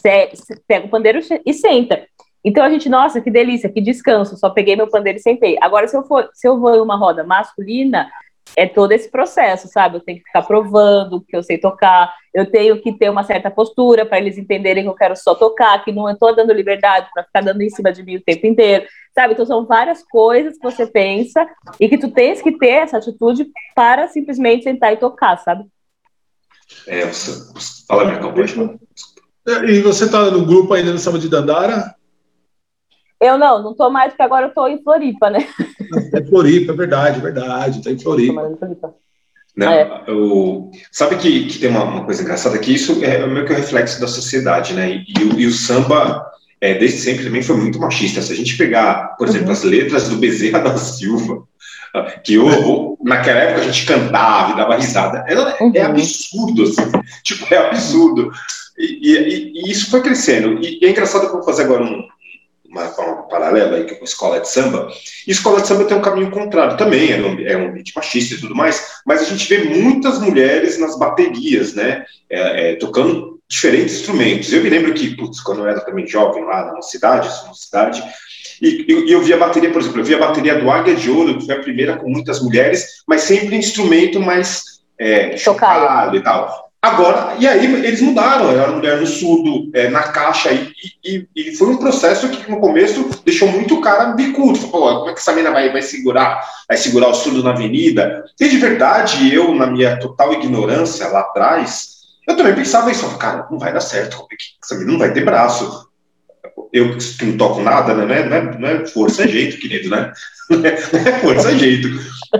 pega o pandeiro e senta. Então a gente, nossa, que delícia, que descanso, só peguei meu pandeiro e sentei. Agora, se eu for, se eu vou em uma roda masculina, é todo esse processo, sabe? Eu tenho que ficar provando que eu sei tocar, eu tenho que ter uma certa postura para eles entenderem que eu quero só tocar, que não estou dando liberdade para ficar dando em cima de mim o tempo inteiro, sabe? Então são várias coisas que você pensa e que tu tens que ter essa atitude para simplesmente sentar e tocar, sabe? É, você, fala, minha pode E você está no grupo ainda no Samba de Dandara? Eu não, não tô mais, porque agora eu tô em Floripa, né? É Floripa, é verdade, é verdade, tá em Floripa. Não, é. o, sabe que, que tem uma, uma, coisa engraçada, que isso é meio que o reflexo da sociedade, né? E, e, o, e o, samba, é, desde sempre, também foi muito machista. Se a gente pegar, por exemplo, uhum. as letras do Bezerra da Silva, que o, naquela época a gente cantava e dava risada, é, uhum. é absurdo, assim, tipo, é absurdo. E, e, isso foi crescendo. E, é engraçado que eu vou fazer agora um, uma forma paralela aí, que é a escola de samba, e escola de samba tem um caminho contrário também, é um, é um ambiente machista e tudo mais, mas a gente vê muitas mulheres nas baterias, né, é, é, tocando diferentes instrumentos. Eu me lembro que, putz, quando eu era também jovem lá na cidade, na cidade, e, e, eu via a bateria, por exemplo, eu via a bateria do Águia de Ouro, que foi a primeira com muitas mulheres, mas sempre instrumento mais é, chocado e tal. Agora, e aí eles mudaram, era mulher no surdo, é, na caixa, e, e, e, foi um processo que no começo deixou muito o cara bicudo. Falou, como é que essa menina vai, vai segurar, vai segurar o surdo na avenida? E de verdade, eu, na minha total ignorância lá atrás, eu também pensava isso, cara, não vai dar certo, é essa menina não vai ter braço? Eu que não toco nada, né? Não é, não é, é força, é jeito, querido, né? Não é, força, é jeito.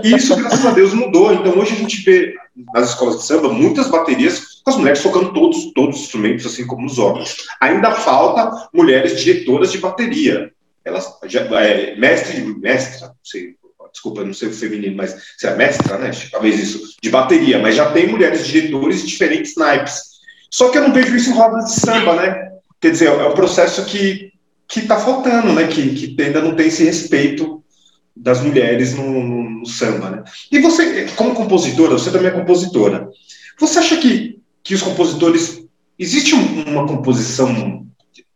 E isso, graças a Deus, mudou. Então, hoje a gente vê nas escolas de samba muitas baterias com as mulheres tocando todos, todos os instrumentos, assim como os homens. Ainda falta mulheres diretoras de bateria. Elas, já, é, mestre, mestra, não sei, desculpa, não sei o feminino, mas se é mestra, né? Talvez isso, de bateria, mas já tem mulheres diretores de diferentes naipes. Só que eu não vejo isso em rodas de samba, né? Quer dizer, é um processo que que está faltando, né? Que, que ainda não tem esse respeito das mulheres no, no, no, samba, né? E você, como compositora, você também é compositora. Você acha que, que os compositores existe uma composição?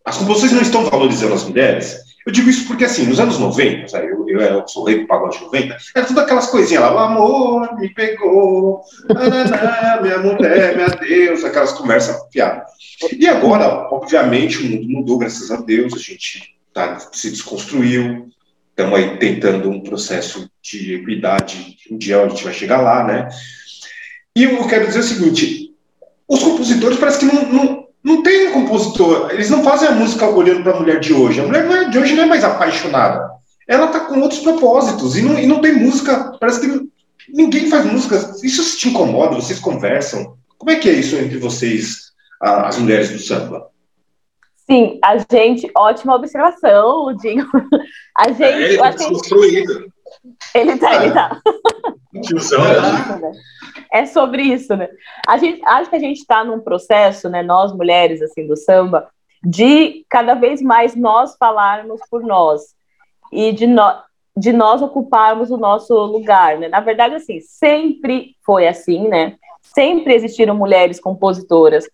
As composições não estão valorizando as mulheres? Eu digo isso porque, assim, nos anos 90, sabe, eu, eu, eu sou rei do pagode 90, era tudo aquelas coisinhas lá, o amor me pegou, minha mulher, minha Deus, aquelas conversas piadas. E agora, obviamente, o mundo mudou, graças a Deus, a gente tá, se desconstruiu, estamos aí tentando um processo de equidade, um dia a gente vai chegar lá, né? E eu quero dizer o seguinte, os compositores parece que não, não, não tem um compositor, eles não fazem a música olhando para a mulher de hoje, a mulher é, de hoje não é mais apaixonada, ela está com outros propósitos, e não, e não tem música, parece que ninguém faz música, isso te incomoda, vocês conversam, como é que é isso entre vocês, as mulheres do samba? Sim, a gente, ótima observação, Ludinho. A gente. É, ele tá desconstruído. Ele tá, ele tá. Tiozão, né? É sobre isso, né? A gente, acho que a gente está num processo, né, nós mulheres, assim, do samba, de cada vez mais nós falarmos por nós e de, no, de nós ocuparmos o nosso lugar, né? Na verdade, assim, sempre foi assim, né? Sempre existiram mulheres compositoras,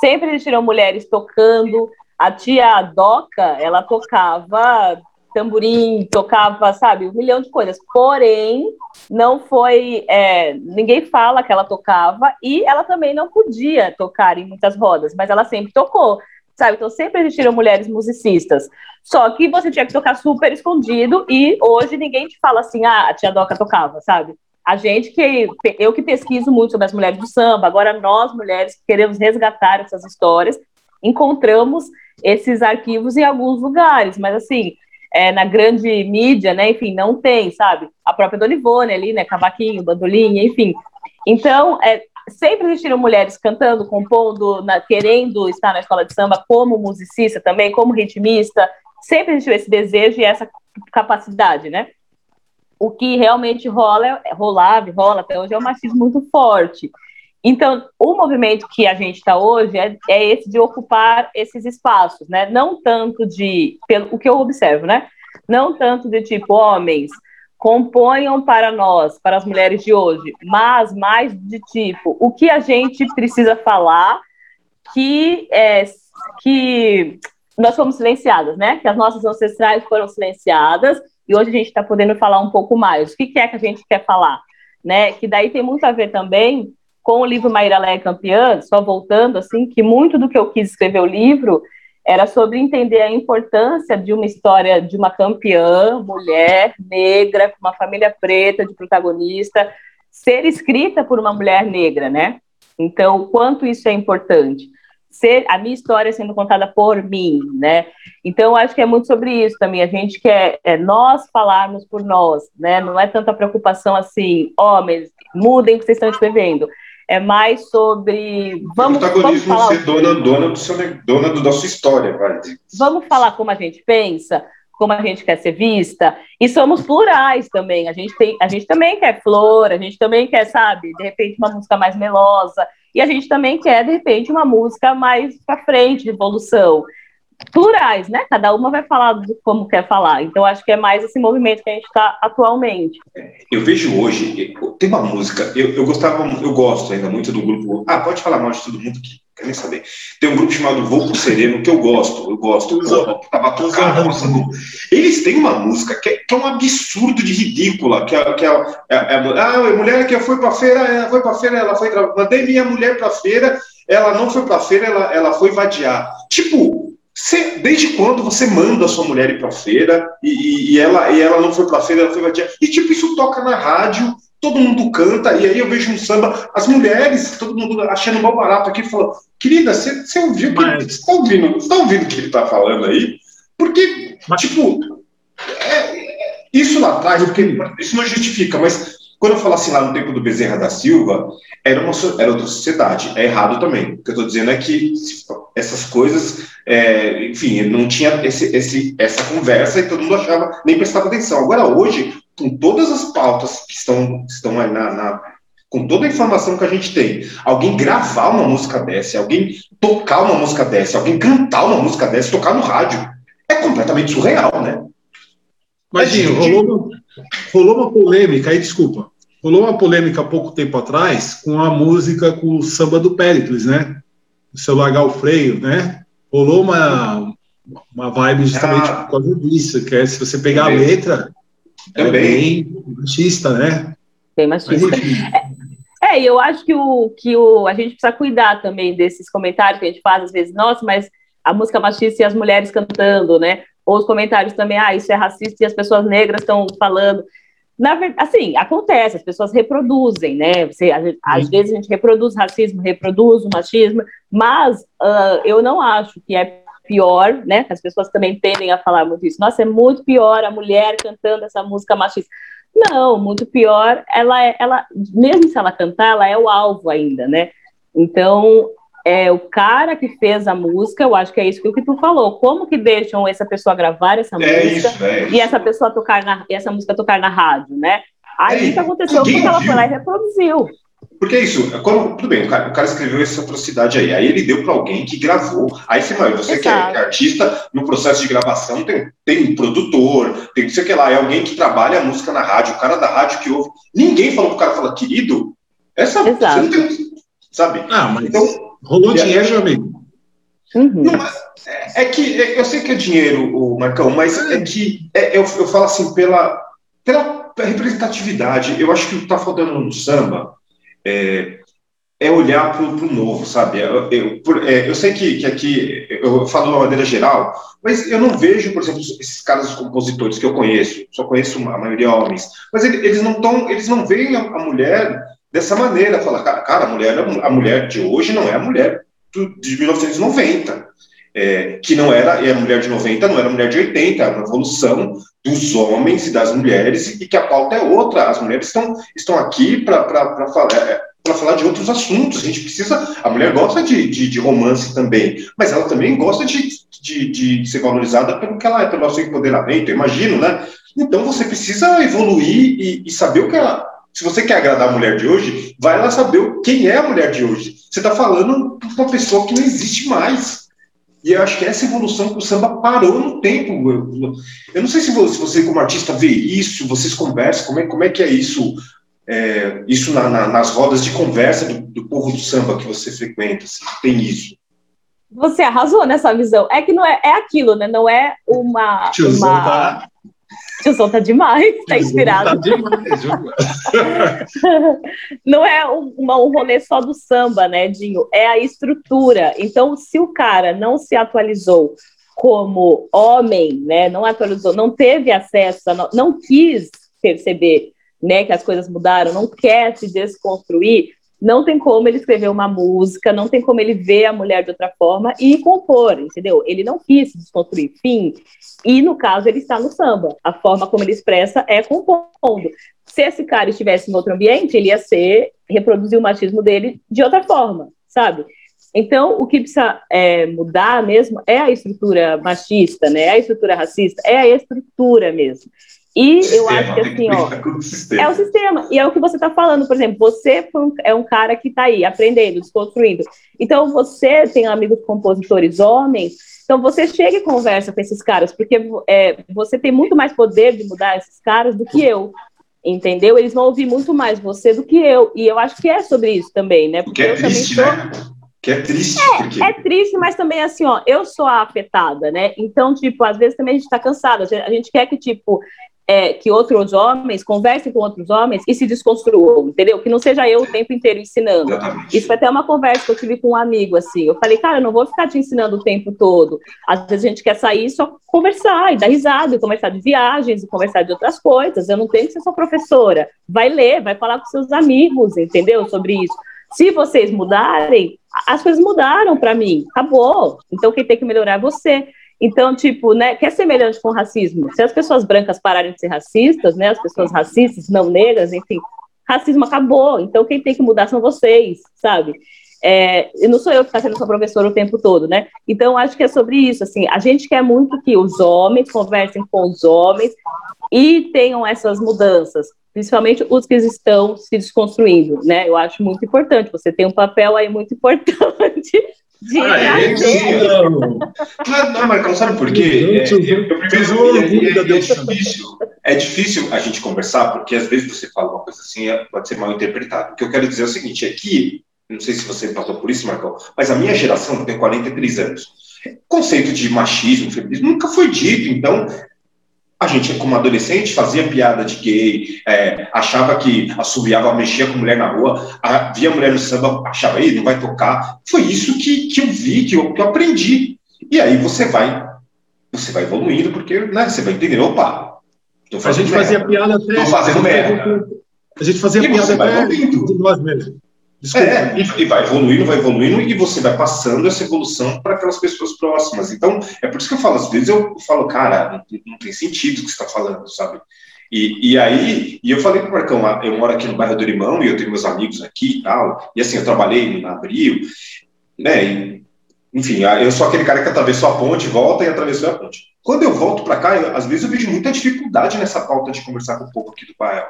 sempre existiram mulheres tocando, a tia Doca, ela tocava tamborim, tocava, sabe, um milhão de coisas. Porém, não foi. É, ninguém fala que ela tocava e ela também não podia tocar em muitas rodas, mas ela sempre tocou. Sabe? Então sempre existiram mulheres musicistas. Só que você tinha que tocar super escondido e hoje ninguém te fala assim, ah, a tia Doca tocava, sabe? A gente que eu que pesquiso muito sobre as mulheres do samba, agora nós mulheres que queremos resgatar essas histórias, encontramos esses arquivos em alguns lugares, mas assim, é, na grande mídia, né, enfim, não tem, sabe? A própria Dona Ivone ali, né, cavaquinho, bandolinha, enfim. Então, é, sempre existiram mulheres cantando, compondo, na, querendo estar na escola de samba como musicista também, como ritmista, sempre existiu esse desejo e essa capacidade, né? O que realmente rola, rolava e rola até hoje é um machismo muito forte. Então, o movimento que a gente está hoje é, é, esse de ocupar esses espaços, né? Não tanto de, pelo o que eu observo, né? Não tanto de tipo, homens, componham para nós, para as mulheres de hoje, mas mais de tipo, o que a gente precisa falar que, é, que nós fomos silenciadas, né? Que as nossas ancestrais foram silenciadas e hoje a gente está podendo falar um pouco mais. O que é que a gente quer falar? Né? Que daí tem muito a ver também com o livro Maíra Leia Campeã, só voltando, assim, que muito do que eu quis escrever o livro era sobre entender a importância de uma história de uma campeã, mulher, negra, com uma família preta de protagonista, ser escrita por uma mulher negra, né? Então, o quanto isso é importante. Ser a minha história sendo contada por mim, né? Então, acho que é muito sobre isso também. A gente quer é, nós falarmos por nós, né? Não é tanta preocupação assim, homens, mudem o que vocês estão escrevendo é mais sobre. Vamos, o vamos falar ser dona, dona, do seu, dona do, da sua história, vai. Vamos falar como a gente pensa, como a gente quer ser vista, e somos plurais também. A gente, tem, a gente também quer flor, a gente também quer, sabe, de repente, uma música mais melosa, e a gente também quer, de repente, uma música mais para frente, de evolução plurais, né? Cada uma vai falar do como quer falar. Então, acho que é mais esse movimento que a gente está atualmente. Eu vejo hoje, tem uma música, eu, eu gostava, eu gosto ainda muito do grupo. Ah, pode falar mal de todo mundo que quer nem saber. Tem um grupo chamado Voo pro Sereno que eu gosto, eu gosto. tava tocando, Eles têm uma música que é, que é, um absurdo de ridícula, que é, que é, é, é ah, a mulher que foi pra feira, ela foi pra feira, ela foi. Mandei minha mulher pra feira, ela não foi pra feira, ela, ela foi vadiar. Tipo, você, desde quando você manda a sua mulher ir para feira e, e, ela, e ela não foi para feira, ela foi vadia? E tipo, isso toca na rádio, todo mundo canta, e aí eu vejo um samba, as mulheres, todo mundo achando mal barato aqui, falando, querida, você, você ouviu Mas... você está ouvindo, você tá ouvindo o que ele está falando aí? Porque, Mas... tipo, é, é, isso lá atrás, porque isso não justifica, mas quando eu falo assim lá no tempo do Bezerra da Silva, era, uma, era outra sociedade. É errado também. O que eu estou dizendo é que essas coisas, é, enfim, não tinha esse, esse, essa conversa e todo mundo achava, nem prestava atenção. Agora, hoje, com todas as pautas que estão, estão aí na, na com toda a informação que a gente tem, alguém gravar uma música dessa, alguém tocar uma música dessa, alguém cantar uma música dessa, tocar no rádio, é completamente surreal, né? Mas, é, rolou, rolou uma polêmica, aí desculpa, rolou uma polêmica há pouco tempo atrás com a música com o samba do Péricles, né? O seu largar o freio, né? Rolou uma, uma vibe justamente ah, por causa disso, que é se você pegar também. a letra, é também. é bem machista, né? Bem machista. É, e eu acho que, o, que o, a gente precisa cuidar também desses comentários que a gente faz, às vezes, nossa, mas a música machista e as mulheres cantando, né? Ou os comentários também, ah, isso é racista e as pessoas negras estão falando. Na verdade, assim, acontece, as pessoas reproduzem, né? Você, às vezes a gente reproduz racismo, reproduz o machismo, mas uh, eu não acho que é pior, né? As pessoas também tendem a falar muito isso. Nossa, é muito pior a mulher cantando essa música machista. Não, muito pior, ela é, ela, mesmo se ela cantar, ela é o alvo ainda, né? Então, é o cara que fez a música, eu acho que é isso que, o que tu falou. Como que deixam essa pessoa gravar essa é música isso, é e essa pessoa tocar na, e essa música tocar na rádio, né? Aí é, o que aconteceu foi que ela foi lá e reproduziu. Porque é isso, quando, tudo bem, o cara, o cara, escreveu essa atrocidade aí, aí ele deu para alguém que gravou. Aí você, vai, você que é, que é, artista, no processo de gravação tem, tem um produtor, tem que sei que lá, é alguém que trabalha a música na rádio, o cara da rádio que ouve. Ninguém falou pro cara, fala, querido, essa Exato. você não tem, sabe? Ah, mas então, Rolou dinheiro, meu amigo. Uhum. Não, é, é, que é, eu sei que é dinheiro, o Marcão, mas é que é, eu, eu falo assim pela, pela representatividade. Eu acho que o que está faltando no samba é, é olhar para o novo, sabe? Eu, eu, por, é, eu sei que, que, aqui eu falo de uma maneira geral, mas eu não vejo, por exemplo, esses caras compositores que eu conheço, só conheço a maioria homens, mas eles, eles não estão, eles não veem a, a mulher dessa maneira, falar, cara, cara, a mulher, a mulher de hoje não é a mulher de 1990, é, que não era, e a mulher de 90 não era a mulher de 80, é uma evolução dos homens e das mulheres, e que a pauta é outra, as mulheres estão, estão aqui para falar, é, para falar de outros assuntos. A gente precisa. A mulher gosta de, de, de romance também, mas ela também gosta de, de, de, ser valorizada pelo que ela é, pelo nosso empoderamento, imagino, né? Então você precisa evoluir e, e saber o que ela Se você quer agradar a mulher de hoje, vai lá saber quem é a mulher de hoje. Você está falando com uma pessoa que não existe mais. E eu acho que essa evolução que o samba parou no tempo. Eu não sei se você, como artista, vê isso, vocês conversam, como é, como é que é isso, é, isso na, na, nas rodas de conversa do, do, povo do samba que você frequenta, assim, tem isso. Você arrasou nessa visão. É que não é, é aquilo, né? Não é uma. uma... Tá Tiozão tá demais, tá inspirado. Tá demais, Não é um, uma, um rolê só do samba, né, Dinho? É a estrutura. Então, se o cara não se atualizou como homem, né, não atualizou, não teve acesso, não, não quis perceber, né, que as coisas mudaram, não quer se desconstruir, não tem como ele escrever uma música, não tem como ele ver a mulher de outra forma e compor, entendeu? Ele não quis desconstruir, fim. E no caso, ele está no samba. A forma como ele expressa é compondo. Se esse cara estivesse em outro ambiente, ele ia ser reproduzir o machismo dele de outra forma, sabe? Então, o que precisa é, mudar mesmo é a estrutura machista, né? É a estrutura racista, é a estrutura mesmo. E sistema, eu acho que assim, ó, é o sistema. E é o que você está falando, por exemplo, você é um cara que está aí aprendendo, desconstruindo. Então, você tem amigos compositores homens, então você chega e conversa com esses caras, porque é, você tem muito mais poder de mudar esses caras do que eu. Entendeu? Eles vão ouvir muito mais você do que eu. E eu acho que é sobre isso também, né? Porque, porque é eu triste, também sou. Né? Que é triste. É, porque... é triste, mas também assim, ó, eu sou a afetada, né? Então, tipo, às vezes também a gente tá cansado. A gente quer que, tipo, é, que outros homens conversem com outros homens e se desconstruam, entendeu? Que não seja eu o tempo inteiro ensinando. Exatamente. Isso foi até uma conversa que eu tive com um amigo, assim. Eu falei, cara, eu não vou ficar te ensinando o tempo todo. Às vezes a gente quer sair só conversar, e dar risada, e conversar de viagens, e conversar de outras coisas. Eu não tenho que ser só professora. Vai ler, vai falar com seus amigos, entendeu? Sobre isso. Se vocês mudarem, as coisas mudaram para mim, acabou. Então quem tem que melhorar é você. Então, tipo, né, que é semelhante com o racismo. Se as pessoas brancas pararem de ser racistas, né, as pessoas racistas, não negras, enfim, racismo acabou. Então, quem tem que mudar são vocês, sabe? É, não sou eu que está sendo sua professora o tempo todo, né? Então, acho que é sobre isso, assim, a gente quer muito que os homens conversem com os homens e tenham essas mudanças, principalmente os que estão se desconstruindo, né? Eu acho muito importante, você tem um papel aí muito importante de ah, é, não. não, Marcão, sabe por quê? É, eu, eu primeiro, é, é, difícil, é difícil a gente conversar, porque às vezes você fala uma coisa assim, pode ser mal interpretado. O que eu quero dizer é o seguinte, é que, não sei se você passou por isso, Marcão, mas a minha geração tem 43 anos. conceito de machismo, feminismo, nunca foi dito, então a gente, como adolescente, fazia piada de gay, é, achava que assobiava, mexia com mulher na rua, a, via mulher no samba, achava, aí não vai tocar. Foi isso que, que eu vi, que eu, que eu aprendi. E aí você vai, você vai evoluindo, porque né, você vai entender, opa, a gente merda. fazia piada até. Tô fazendo merda. A gente fazia e piada até de nós mesmos. Desculpa. É, e, vai evoluindo, vai evoluindo, e você vai passando essa evolução para aquelas pessoas próximas. Então, é por isso que eu falo, às vezes eu falo, cara, não, não tem sentido o que você está falando, sabe? E, e aí, e eu falei para o Marcão, eu moro aqui no bairro do Irimão, e eu tenho meus amigos aqui e tal, e assim, eu trabalhei na Abril, né, e, enfim, eu sou aquele cara que atravessou a ponte, volta e atravessou a ponte. Quando eu volto para cá, eu, às vezes eu vejo muita dificuldade nessa pauta de conversar com o povo aqui do bairro.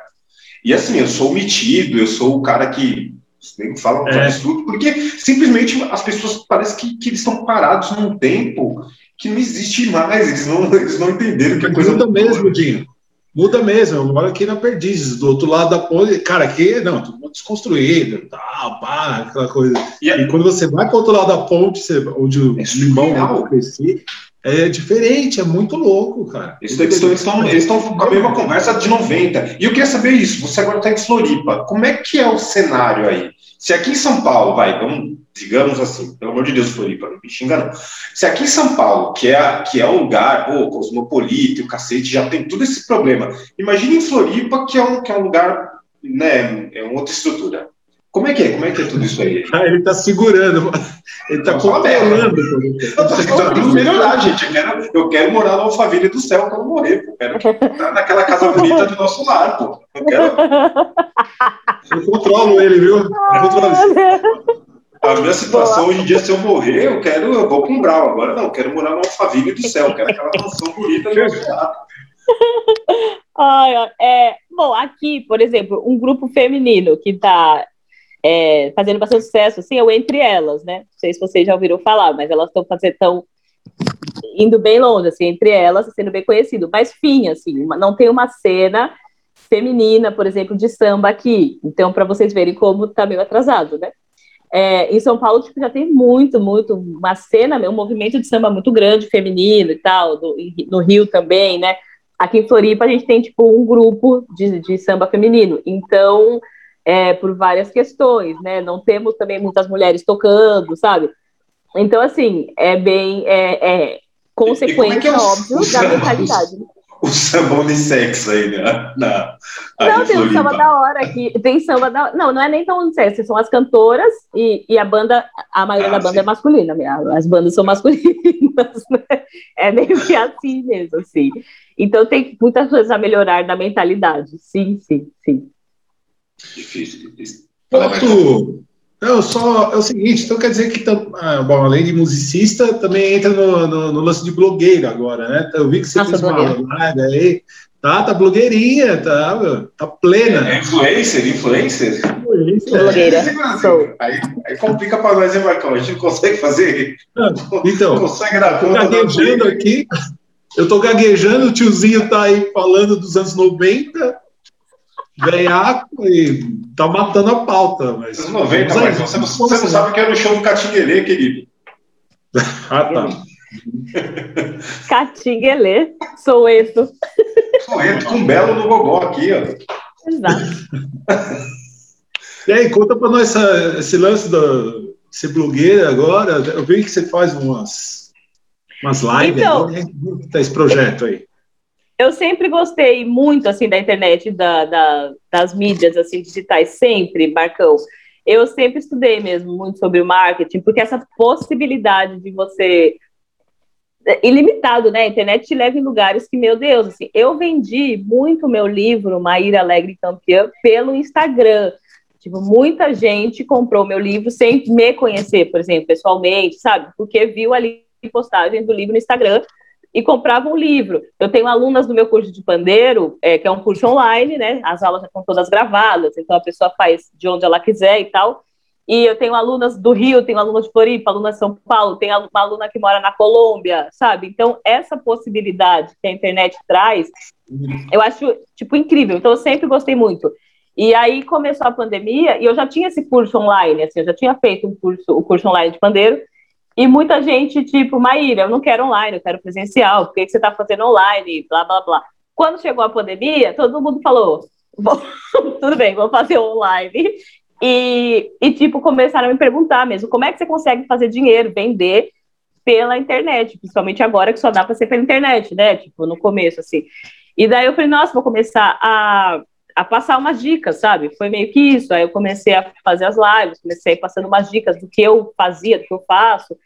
E assim, eu sou metido, eu sou o cara que nem falam é. absurdo, porque simplesmente as pessoas parecem que, que eles estão parados num tempo que não existe mais, eles não, eles não entenderam que a coisa muda mesmo, Dinho. Muda mesmo, eu moro aqui na Perdizes, do outro lado da ponte, cara, aqui, não, tudo desconstruído, tal, pá, aquela coisa. E, e quando você vai para o outro lado da ponte, você, onde o é limão crescer, é diferente, é muito louco, cara. Eles estão, eles estão com a mesma conversa de 90. E eu queria saber isso, você agora está em Floripa, como é que é o cenário aí? Se aqui em São Paulo, vai, vamos, digamos assim, pelo amor de Deus, Floripa, não me xinga não. Se aqui em São Paulo, que é, que é um lugar, pô, cosmopolita, o cacete, já tem todo esse problema. Imagine em Floripa, que é um, que é um lugar, né, é uma outra estrutura. Como é que é? Como é que é tudo isso aí? Ah, ele tá segurando, ele tá controlando. Eu tô melhorar, gente. Eu quero, eu quero morar no Alphaville do céu quando morrer, pô. Eu quero estar naquela casa bonita do nosso lar, pô. Eu quero. Eu controlo ele, viu? Eu controlo a minha situação hoje em dia, se eu morrer, eu quero, eu vou com um grau. Agora não, eu quero morar no Alphaville do céu, eu quero aquela mansão bonita do nosso lado. Ai, é, bom, aqui, por exemplo, um grupo feminino que está é, fazendo bastante sucesso, assim, é o Entre Elas, né? Não sei se vocês já ouviram falar, mas elas estão fazendo, tão indo bem longe, assim, entre elas, sendo bem conhecido, mas fim, assim, não tem uma cena feminina, por exemplo, de samba aqui. Então, para vocês verem como está meio atrasado, né? É, em São Paulo, tipo, já tem muito, muito, uma cena, um movimento de samba muito grande, feminino e tal, do, no Rio também, né? Aqui em Floripa a gente tem, tipo, um grupo de, de samba feminino. Então, é, por várias questões, né? Não temos também muitas mulheres tocando, sabe? Então, assim, é bem. É, é consequência, é, é óbvio, da mentalidade. O samba unissex aí, né? Na, não, tem um samba da hora aqui. Tem samba da Não, não é nem tão unissex, são as cantoras e, e a banda, a maioria ah, da banda sim. é masculina, as bandas são masculinas, né? É meio que assim mesmo, assim. Então tem muitas coisas a melhorar da mentalidade. Sim, sim, sim. Difícil. Posso, não, só é o seguinte, então quer dizer que, ah, bom, além de musicista, também entra no, no, no lance de blogueira agora, né? Eu vi que você Nossa, fez uma live aí, tá, tá blogueirinha, tá, meu, tá plena. É influencer, influencer? Influencer. Blogueira. Aí, aí complica pra nós, hein, Marcão? A gente não consegue fazer? Não, então, não consegue dar conta. Gaguejando aqui, eu tô gaguejando, o tiozinho tá aí falando dos anos 90, ganhaco e tá matando a pauta. Mas... Anos 90, mas você, não, você não sabe que era o show do Catinguelê, querido. ah, tá. Catinguelê, sou eu. Sou eu com um belo no gogó aqui, ó. Exato. e aí, conta pra nós essa, esse lance da ser blogueira agora. Eu vi que você faz umas, umas lives. Então, né? É tá esse projeto aí? Eu sempre gostei muito assim da internet, da, da, das mídias assim digitais, sempre, Marcão. Eu sempre estudei mesmo muito sobre o marketing, porque essa possibilidade de você é, ilimitado, né? A internet te leva em lugares que, meu Deus, assim, eu vendi muito meu livro Maíra Alegre Campeã pelo Instagram. Tipo, muita gente comprou meu livro sem me conhecer, por exemplo, pessoalmente, sabe? Porque viu ali postagem do livro no Instagram e compravam o livro. Eu tenho alunas do meu curso de pandeiro, é, que é um curso online, né? As aulas já estão todas gravadas, então a pessoa faz de onde ela quiser e tal. E eu tenho alunas do Rio, tenho alunas de Floripa, alunas de São Paulo, tenho uma aluna que mora na Colômbia, sabe? Então, essa possibilidade que a internet traz, eu acho, tipo, incrível. Então, eu sempre gostei muito. E aí começou a pandemia e eu já tinha esse curso online, assim, eu já tinha feito um curso, o curso online de pandeiro, e muita gente, tipo, Maíra, eu não quero online, eu quero presencial, por que você está fazendo online, blá, blá, blá. Quando chegou a pandemia, todo mundo falou, tudo bem, vou fazer online. E, e, tipo, começaram a me perguntar mesmo, como é que você consegue fazer dinheiro, vender pela internet, principalmente agora que só dá para ser pela internet, né? Tipo, no começo, assim. E daí eu falei, nossa, vou começar a a passar umas dicas, sabe? Foi meio que isso. Aí eu comecei a fazer as lives, comecei passando umas dicas do que eu fazia, do que eu faço.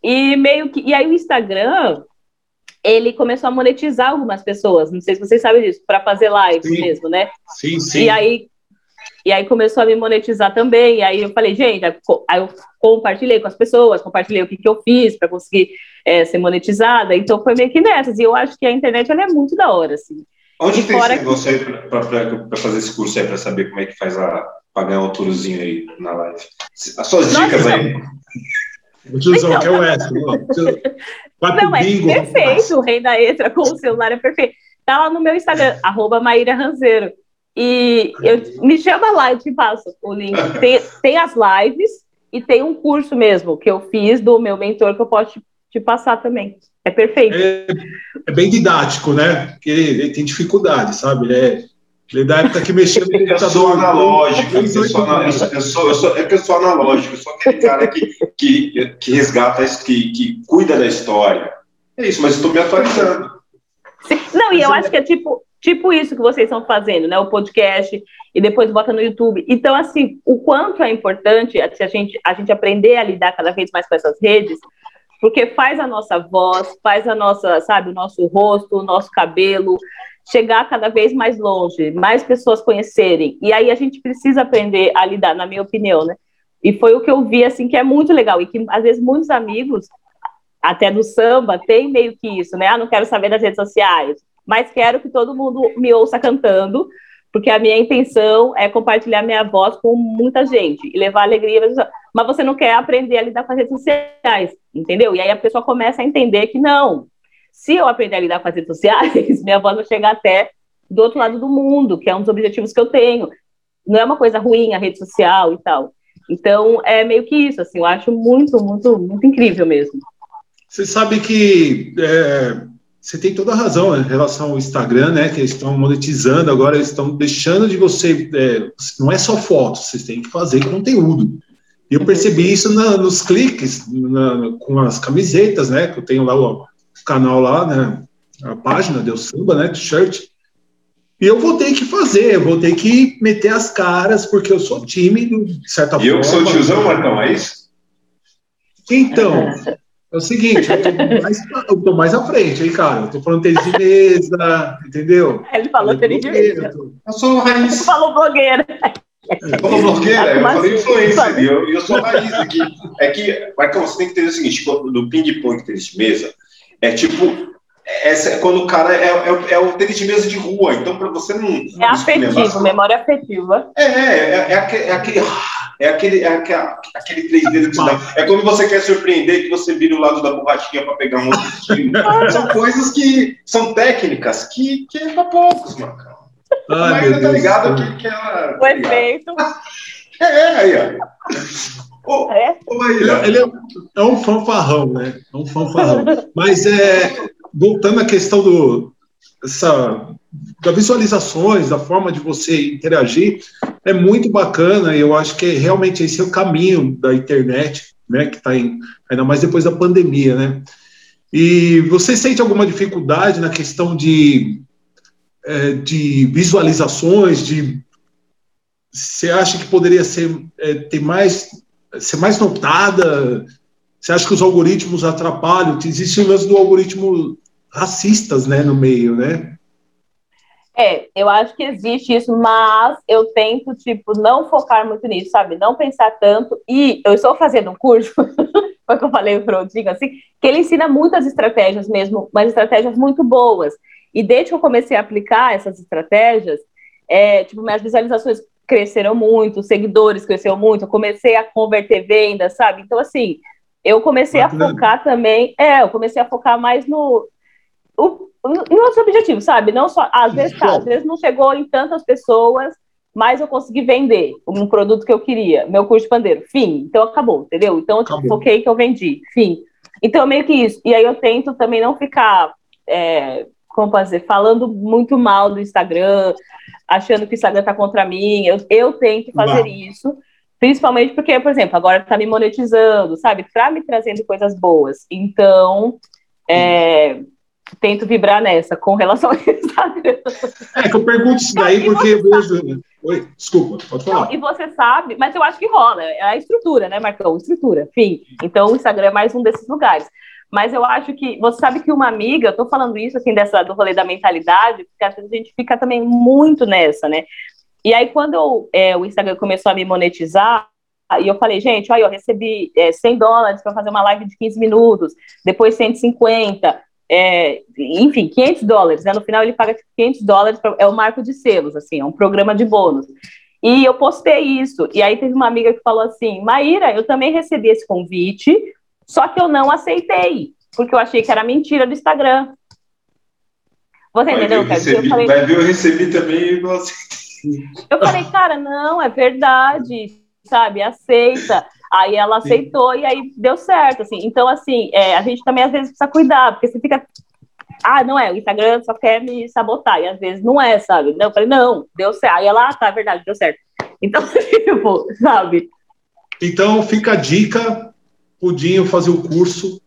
E meio que. E aí o Instagram, ele começou a monetizar algumas pessoas. Não sei se vocês sabem disso, para fazer lives sim. mesmo, né? Sim, sim. E aí, e aí começou a me monetizar também. E aí eu falei, gente, aí eu compartilhei com as pessoas, compartilhei o que, que eu fiz para conseguir é, ser monetizada. Então foi meio que nessas. E eu acho que a internet ela é muito da hora, assim. Onde tem fora esse negócio aí para fazer esse curso aí, para saber como é que faz a. para ganhar um turozinho aí na live? As suas Nossa, dicas aí. O tiozão então, que é o. Não, é bingo, perfeito. O rei da extra com o celular é perfeito. Tá lá no meu Instagram, arroba Maíra Ranzeiro. E eu, me chama lá, eu te passo o link. Tem, tem as lives e tem um curso mesmo que eu fiz do meu mentor que eu posso te, te passar também. É perfeito. É, é bem didático, né? Porque ele, ele, tem dificuldade, sabe? Ele é, ele é da época que mexia no computador. Eu sou analógico, eu sou, eu, sou, eu, sou, é que eu sou analógico, eu sou aquele cara que, que, que resgata, que, que cuida da história. É isso, mas estou me atualizando. Não, e eu acho que é tipo, tipo isso que vocês estão fazendo, né? O podcast e depois bota no YouTube. Então, assim, o quanto é importante a gente, a gente aprender a lidar cada vez mais com essas redes, porque faz a nossa voz, faz a nossa, sabe, o nosso rosto, o nosso cabelo chegar cada vez mais longe, mais pessoas conhecerem. E aí a gente precisa aprender a lidar, na minha opinião, né? E foi o que eu vi, assim, que é muito legal e que às vezes muitos amigos, até do samba, tem meio que isso, né? Ah, não quero saber das redes sociais. mas quero que todo mundo me ouça cantando, porque a minha intenção é compartilhar minha voz com muita gente e levar alegria. Mas você não quer aprender a lidar com as redes sociais, entendeu? E aí a pessoa começa a entender que não. Se eu aprender a lidar com as redes sociais, minha voz vai chegar até do outro lado do mundo, que é um dos objetivos que eu tenho. Não é uma coisa ruim a rede social e tal. Então, é meio que isso, assim, eu acho muito, muito, muito incrível mesmo. Você sabe que é, você tem toda a razão né, em relação ao Instagram, né? Que eles estão monetizando agora, eles estão deixando de você. É, não é só foto, vocês têm que fazer conteúdo. E eu percebi isso na, nos cliques, na, com as camisetas, né? Que eu tenho lá o, o canal lá, né? A página Deus Samba, né? T-shirt. E eu vou ter que fazer, eu vou ter que meter as caras, porque eu sou tímido, de certa e forma. E eu sou tiozão, Marcão, é isso? Então, é o seguinte, eu tô mais, eu tô mais à frente, hein, cara? Eu tô falando tênis de mesa, entendeu? Ele falou tênis de mesa. Eu sou raiz. Ele falou blogueira. É. Falou blogueira, eu falei influencer, e eu, eu sou raiz aqui. É que, Marcão, você tem que entender o seguinte, no ping-pong tênis de mesa, é tipo, essa, é quando o cara é, é, é, o tênis de mesa de rua, então para você não. É afetivo, memória afetiva. É, é, é, aquele, é aquele é aquele, é aquele, aquele 3D que te dá. É quando você quer surpreender que você vira o lado da borrachinha para pegar um outro estilo. são coisas que são técnicas que, que é para poucos, mano. Mas tá ligado que, que ela. O efeito. É, é, aí, ó. é? ele, é, ele é, é, um fanfarrão, né? É um fanfarrão. Mas é, voltando à questão do, essa, da visualizações, da forma de você interagir, é muito bacana e eu acho que realmente esse é o caminho da internet, né, que está ainda mais depois da pandemia, né? E você sente alguma dificuldade na questão de, é, de visualizações, de você acha que poderia ser é, ter mais ser mais notada? Você acha que os algoritmos atrapalham? Existe o lance do algoritmo racistas, né, no meio, né? É, eu acho que existe isso, mas eu tento, tipo, não focar muito nisso, sabe? Não pensar tanto. E eu estou fazendo um curso, foi o que eu falei pro Rodrigo, assim, que ele ensina muitas estratégias mesmo, mas estratégias muito boas. E desde que eu comecei a aplicar essas estratégias, é, tipo, minhas visualizações cresceram muito, seguidores cresceram muito, eu comecei a converter vendas, sabe? Então, assim, eu comecei a focar também, é, eu comecei a focar mais no, o, em outros objetivos, sabe? Não só, às vezes, tá, às vezes não chegou em tantas pessoas, mas eu consegui vender um produto que eu queria, meu curso de pandeiro, fim. Então acabou, entendeu? Então eu tipo, foquei que eu vendi, fim. Então meio que isso. E aí eu tento também não ficar, é, como dizer, falando muito mal do Instagram, achando que o Instagram tá contra mim. Eu, eu tento fazer Não. isso. Principalmente porque, por exemplo, agora tá me monetizando, sabe? Para me trazendo coisas boas. Então, é, tento vibrar nessa com relação ao Instagram. É que eu pergunto isso daí porque vejo. Oi, desculpa, pode falar. Não, e você sabe, mas eu acho que rola, é a estrutura, né, Marcão? Estrutura, enfim. Então o Instagram é mais um desses lugares. Mas eu acho que você sabe que uma amiga, eu tô falando isso assim dessa do rolê da mentalidade, porque a gente fica também muito nessa, né? E aí, quando eu, é, o Instagram começou a me monetizar, e eu falei, gente, olha, eu recebi é, 100 dólares para fazer uma live de 15 minutos, depois 150, é, enfim, 500 dólares, né? No final ele paga 500 dólares, pra, é o marco de selos, assim, é um programa de bônus. E eu postei isso, e aí teve uma amiga que falou assim, Maíra, eu também recebi esse convite, só que eu não aceitei, porque eu achei que era mentira do Instagram. Você vai entendeu, cara? Eu falei, vai ver, eu recebi também e não aceitei. Eu falei, cara, não, é verdade, sabe, aceita. Aí ela aceitou Sim. e aí deu certo, assim. Então, assim, é, a gente também às vezes precisa cuidar, porque você fica. Ah, não é, o Instagram só quer me sabotar, e às vezes não é, sabe? Eu falei, não, deu certo. Aí ela, ah, tá, é verdade, deu certo. Então, tipo, sabe? Então, fica a dica, Pudinho fazer o curso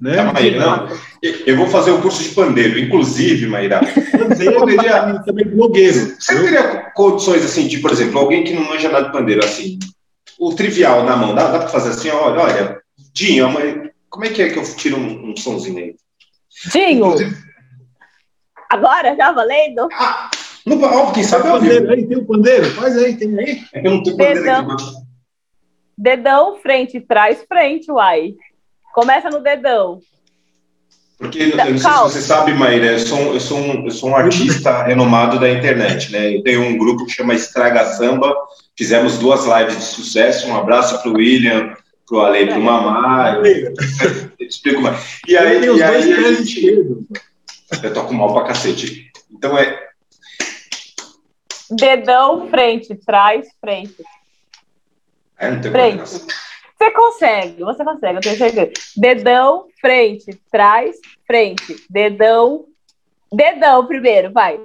né? Tá, Maíra, não. Eu vou fazer o curso de pandeiro, inclusive, Maíra. Pandeiro, poderia, também blogueiro. Você teria condições assim, de, por exemplo, alguém que não manja nada de pandeiro, assim, o trivial na mão, dá, dá para fazer assim, olha, olha, Dinho, mãe, como é que é que eu tiro um, um somzinho aí? Dinho! Agora, já valendo? Ah, no, ó, quem sabe é pandeiro aí, tem o um pandeiro? Faz aí, tem aí. É eu não tenho pandeiro dedão, aqui. Dedão, frente, trás, frente, uai. Começa no dedão. Porque eu não sei se você sabe, Maíra, eu sou, eu sou, um, eu sou um artista renomado da internet, né? Eu tenho um grupo que chama Estraga Samba, fizemos duas lives de sucesso. Um abraço para o William, para o Ale, para o Mamá. Eu explico mais. E aí, e aí a gente. Eu toco mal pra cacete. Então é. Dedão, frente, trás, frente. É, não tem frente. Você consegue, você consegue, eu tenho certeza. Dedão, frente, trás, frente. Dedão, dedão primeiro, vai.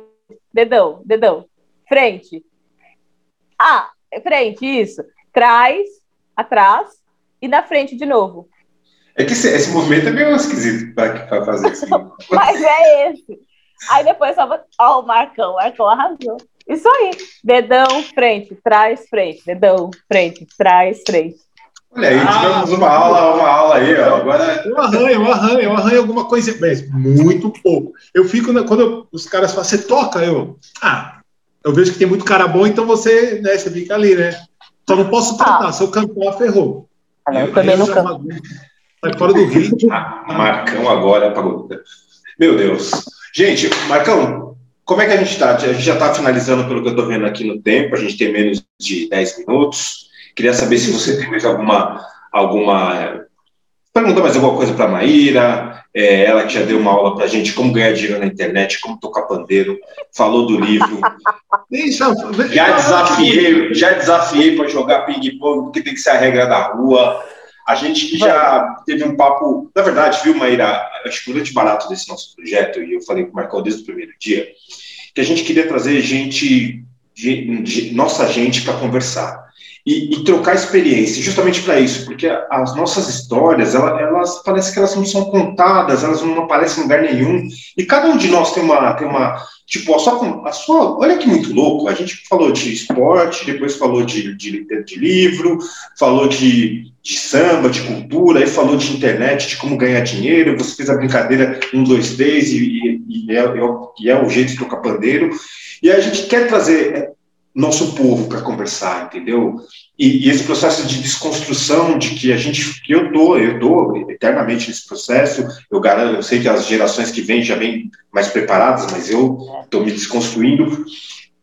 Dedão, dedão. Frente. Ah, frente, isso. Trás, atrás e na frente de novo. É que esse, esse movimento é meio esquisito para fazer assim. Mas é esse. Aí depois só. Ó, o Marcão, o Marcão arrasou. Isso aí. Dedão, frente, trás, frente. Dedão, frente, trás, frente. Olha aí, ah, tivemos uma aula, uma aula aí, ó. Agora... Eu arranho, eu arranho, eu arranho alguma coisa, mas muito pouco. Eu fico, quando eu, os caras falam, você toca, eu. Ah, eu vejo que tem muito cara bom, então você, né, você fica ali, né? Só não posso cantar, ah. se eu cantar, ferrou. Ah, eu também não canto. Sai fora do ritmo. Ah, Marcão agora apagou. Meu Deus. Gente, Marcão, como é que a gente está? A gente já está finalizando pelo que eu estou vendo aqui no tempo, a gente tem menos de 10 minutos. Queria saber se você tem mais alguma. alguma pergunta mais alguma coisa para a Maíra, é, ela que já deu uma aula para a gente como ganhar dinheiro na internet, como tocar pandeiro, falou do livro. já desafiei, já desafiei para jogar ping-pong, porque tem que ser a regra da rua. A gente já teve um papo, na verdade, viu, Maíra, acho que o grande barato desse nosso projeto, e eu falei com o Marcão desde o primeiro dia, que a gente queria trazer gente, nossa gente para conversar e, e trocar experiência, justamente para isso, porque as nossas histórias, elas, elas parece que elas não são contadas, elas não aparecem em lugar nenhum, e cada um de nós tem uma, tem uma tipo, a sua, a sua, olha que muito louco, a gente falou de esporte, depois falou de, de, de livro, falou de, de samba, de cultura, aí falou de internet, de como ganhar dinheiro, você fez a brincadeira um, dois, três, e, e, é, e é o jeito de tocar pandeiro, e a gente quer trazer nosso povo para conversar, entendeu? E, e, esse processo de desconstrução de que a gente, que eu tô, eu tô eternamente nesse processo. Eu garanto, eu sei que as gerações que vêm já vêm mais preparadas, mas eu estou me desconstruindo.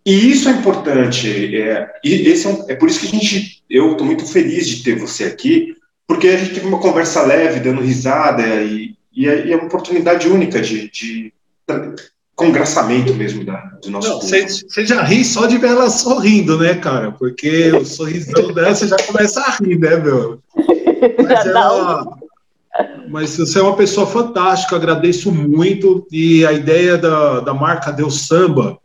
E isso é importante. É, e esse é, um, é por isso que a gente, eu estou muito feliz de ter você aqui, porque a gente teve uma conversa leve, dando risada e, e é, e é uma oportunidade única de, de congraçamento mesmo da, do nosso Não, você, você já ri só de ver ela sorrindo, né, cara? Porque o sorrisão dela você já começa a rir, né, meu? Mas, ela, mas você é uma pessoa fantástica, agradeço muito. E a ideia da, da marca Deus Samba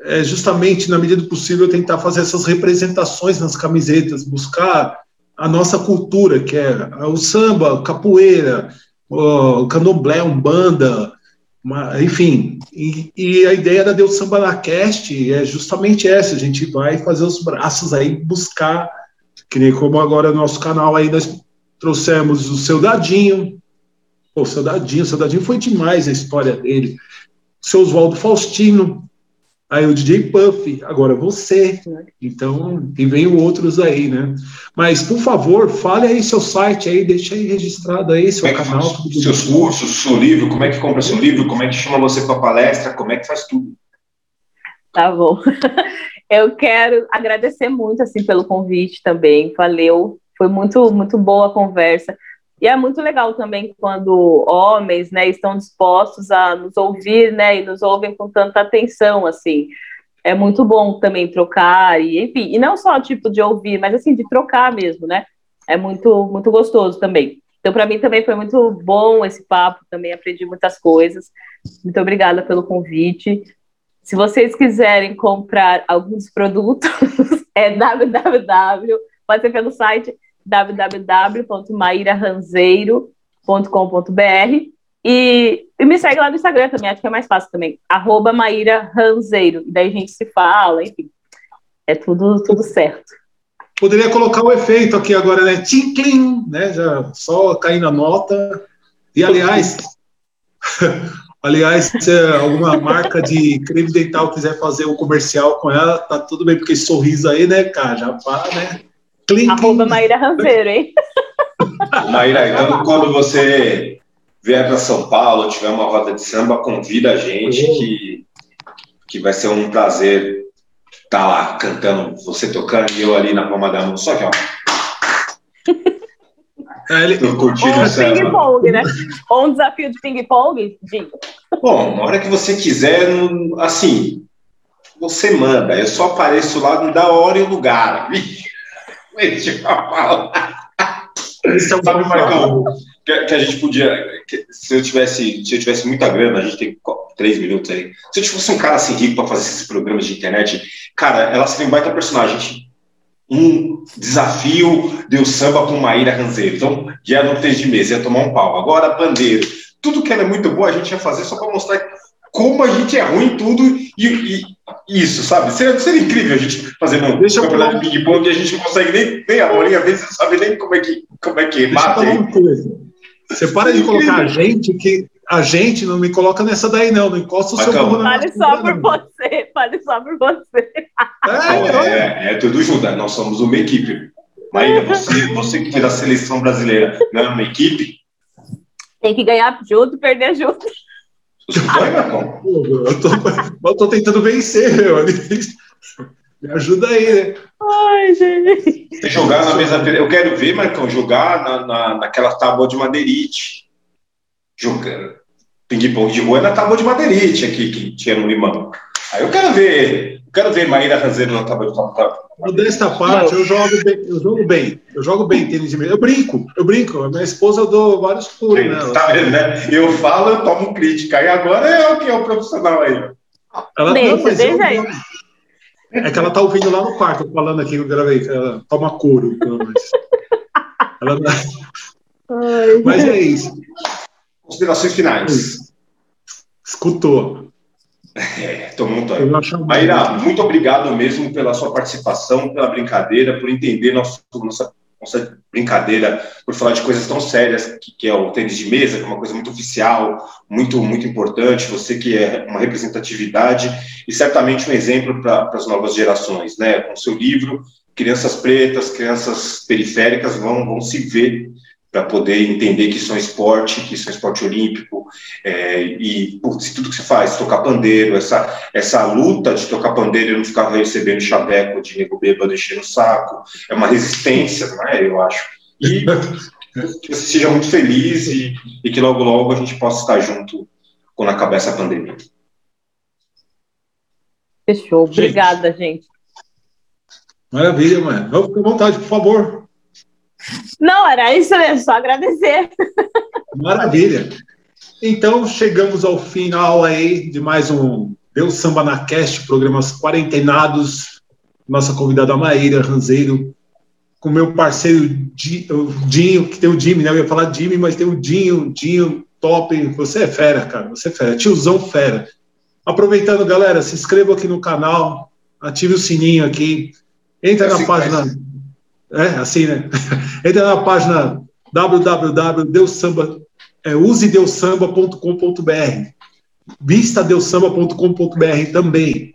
é justamente, na medida do possível, tentar fazer essas representações nas camisetas, buscar a nossa cultura, que é o samba, capoeira, o candomblé, umbanda, uma, enfim, e, e, a ideia da Deus Samba na Cast é justamente essa, a gente vai fazer os braços aí, buscar, que nem como agora no nosso canal aí nós trouxemos o seu Dadinho, o seu Dadinho, o seu Dadinho foi demais a história dele, o seu Oswaldo Faustino, Aí o DJ Puff, agora você. Então, e vem outros aí, né? Mas, por favor, fale aí seu site aí, deixa aí registrado aí seu é canal. Faz, seus cursos, seu livro, como é que compra seu livro, como é que chama você para palestra, como é que faz tudo. Tá bom. Eu quero agradecer muito assim pelo convite também. Valeu. Foi muito muito boa a conversa. E é muito legal também quando homens, né, estão dispostos a nos ouvir, né, e nos ouvem com tanta atenção, assim. É muito bom também trocar e, enfim, e não só tipo de ouvir, mas assim de trocar mesmo, né? É muito muito gostoso também. Então, para mim também foi muito bom esse papo, também aprendi muitas coisas. Muito obrigada pelo convite. Se vocês quiserem comprar alguns produtos, é www, pode ser pelo site www.mairaranzeiro.com.br e, e, me segue lá no Instagram também, acho que é mais fácil também, arroba Maíra Ranzeiro, e daí a gente se fala, enfim, é tudo, tudo certo. Poderia colocar o efeito aqui agora, né? Tinkling, né? Já só caindo a nota. E aliás, aliás, se alguma marca de creme dental quiser fazer um comercial com ela, tá tudo bem, porque sorriso aí, né, cara? Já pá, né? Clim, Arroba Maíra Ranzeiro, hein? Maíra, então quando você vier para São Paulo, tiver uma roda de samba, convida a gente que, que vai ser um prazer estar tá lá cantando, você tocando e eu ali na palma da mão. Só que, ó. É, ele... Tô curtindo Ou ping-pong, né? Ou um desafio de ping-pong, Bom, na hora que você quiser, assim, você manda. Eu só apareço lá no da hora e o lugar. Esse é o Sabe, Marcão, que, que, a gente podia. Que, se eu tivesse, se eu tivesse muita grana, a gente tem três minutos aí. Se eu fosse um cara assim rico para fazer esses programas de internet, cara, ela seria um baita personagem. Um desafio deu samba com Maíra Ranzeiro. Então, já não tem de mesa, ia tomar um pau. Agora, bandeiro. Tudo que ela é muito boa, a gente ia fazer só para mostrar como a gente é ruim em tudo e, e isso, sabe? Seria, seria, incrível a gente fazer um Deixa campeonato de ping-pong e a gente não consegue nem, nem a bolinha, às vezes não sabe nem como é que, como é que mata. Uma coisa. Você para de colocar a gente, que a gente não me coloca nessa daí, não. Não encosta o seu corpo Fale só por você, fale só por você. É, é, é, tudo junto, nós somos uma equipe. Maíra, você, você que foi da seleção brasileira, não é uma equipe? Tem que ganhar junto e perder junto. Eu tô, eu tô tentando vencer, meu. Me ajuda aí, né? Ai, gente. Você jogar na mesa. Eu quero ver, Marcão, jogar na, na, naquela tábua de madeirite. Jogando. Ping-pong de rua é na tábua de madeirite aqui que tinha no limão. Aí eu quero ver. Eu quero ver Maíra fazendo na tábua de tábua. Desta parte, eu jogo bem, eu jogo bem, eu jogo bem tênis de mesa. Eu brinco, eu brinco. A minha esposa eu dou vários pulos, né? Tá vendo, né? Eu falo, eu tomo crítica. E agora é o que é o profissional aí. Ela deixa, não, deixa aí. É que ela tá ouvindo lá no quarto, falando aqui, eu gravei, ela toma couro, pelo menos. Ela... Mas é isso. Considerações finais. Escutou. É, muito. Maíra, muito obrigado mesmo pela sua participação, pela brincadeira, por entender nosso, nossa, nossa brincadeira, por falar de coisas tão sérias que, que, é o tênis de mesa, que é uma coisa muito oficial, muito, muito importante. Você que é uma representatividade e certamente um exemplo para as novas gerações, né? Com seu livro, crianças pretas, crianças periféricas vão, vão se ver para poder entender que isso é um esporte, que isso é um esporte olímpico, é, e putz, tudo que se faz, tocar pandeiro, essa, essa luta de tocar pandeiro e não ficar recebendo chaveco de nego bêbado enchendo o saco, é uma resistência, não é? Eu acho. E que você seja muito feliz e, e que logo, logo a gente possa estar junto quando acabar essa pandemia. Fechou. Obrigada, gente. Maravilha, mãe. Fique à vontade, por favor. Não, era isso mesmo, só agradecer. Maravilha. Então, chegamos ao final aí de mais um Deus Samba na Cast, programas quarentenados. Nossa convidada Maíra Ranzeiro, com meu parceiro Dinho, que tem o Jimmy, né? Eu ia falar Jimmy, mas tem o Dinho, Dinho, top. Você é fera, cara, você é fera, tiozão fera. Aproveitando, galera, se inscreva aqui no canal, ative o sininho aqui, entra na página. É, assim, né? Entra na página www.deussamba, usedeussamba.com.br, vistadeusamba.com.br também.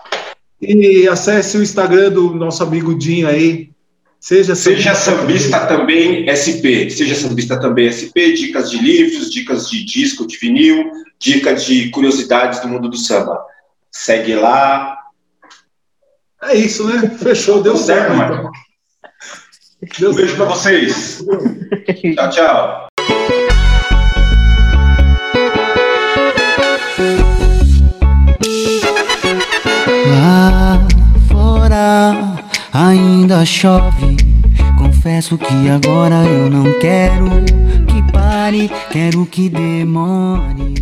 E acesse o Instagram do nosso amigo Dinho aí. Seja, seja sambista também SP. Seja sambista também SP. Dicas de livros, dicas de disco, de vinil, dicas de curiosidades do mundo do samba. Segue lá. É isso, né? Fechou, deu certo, mano. Um beijo para vocês. tchau, tchau. Lá fora ainda chove. Confesso que agora eu não quero que pare, quero que demore.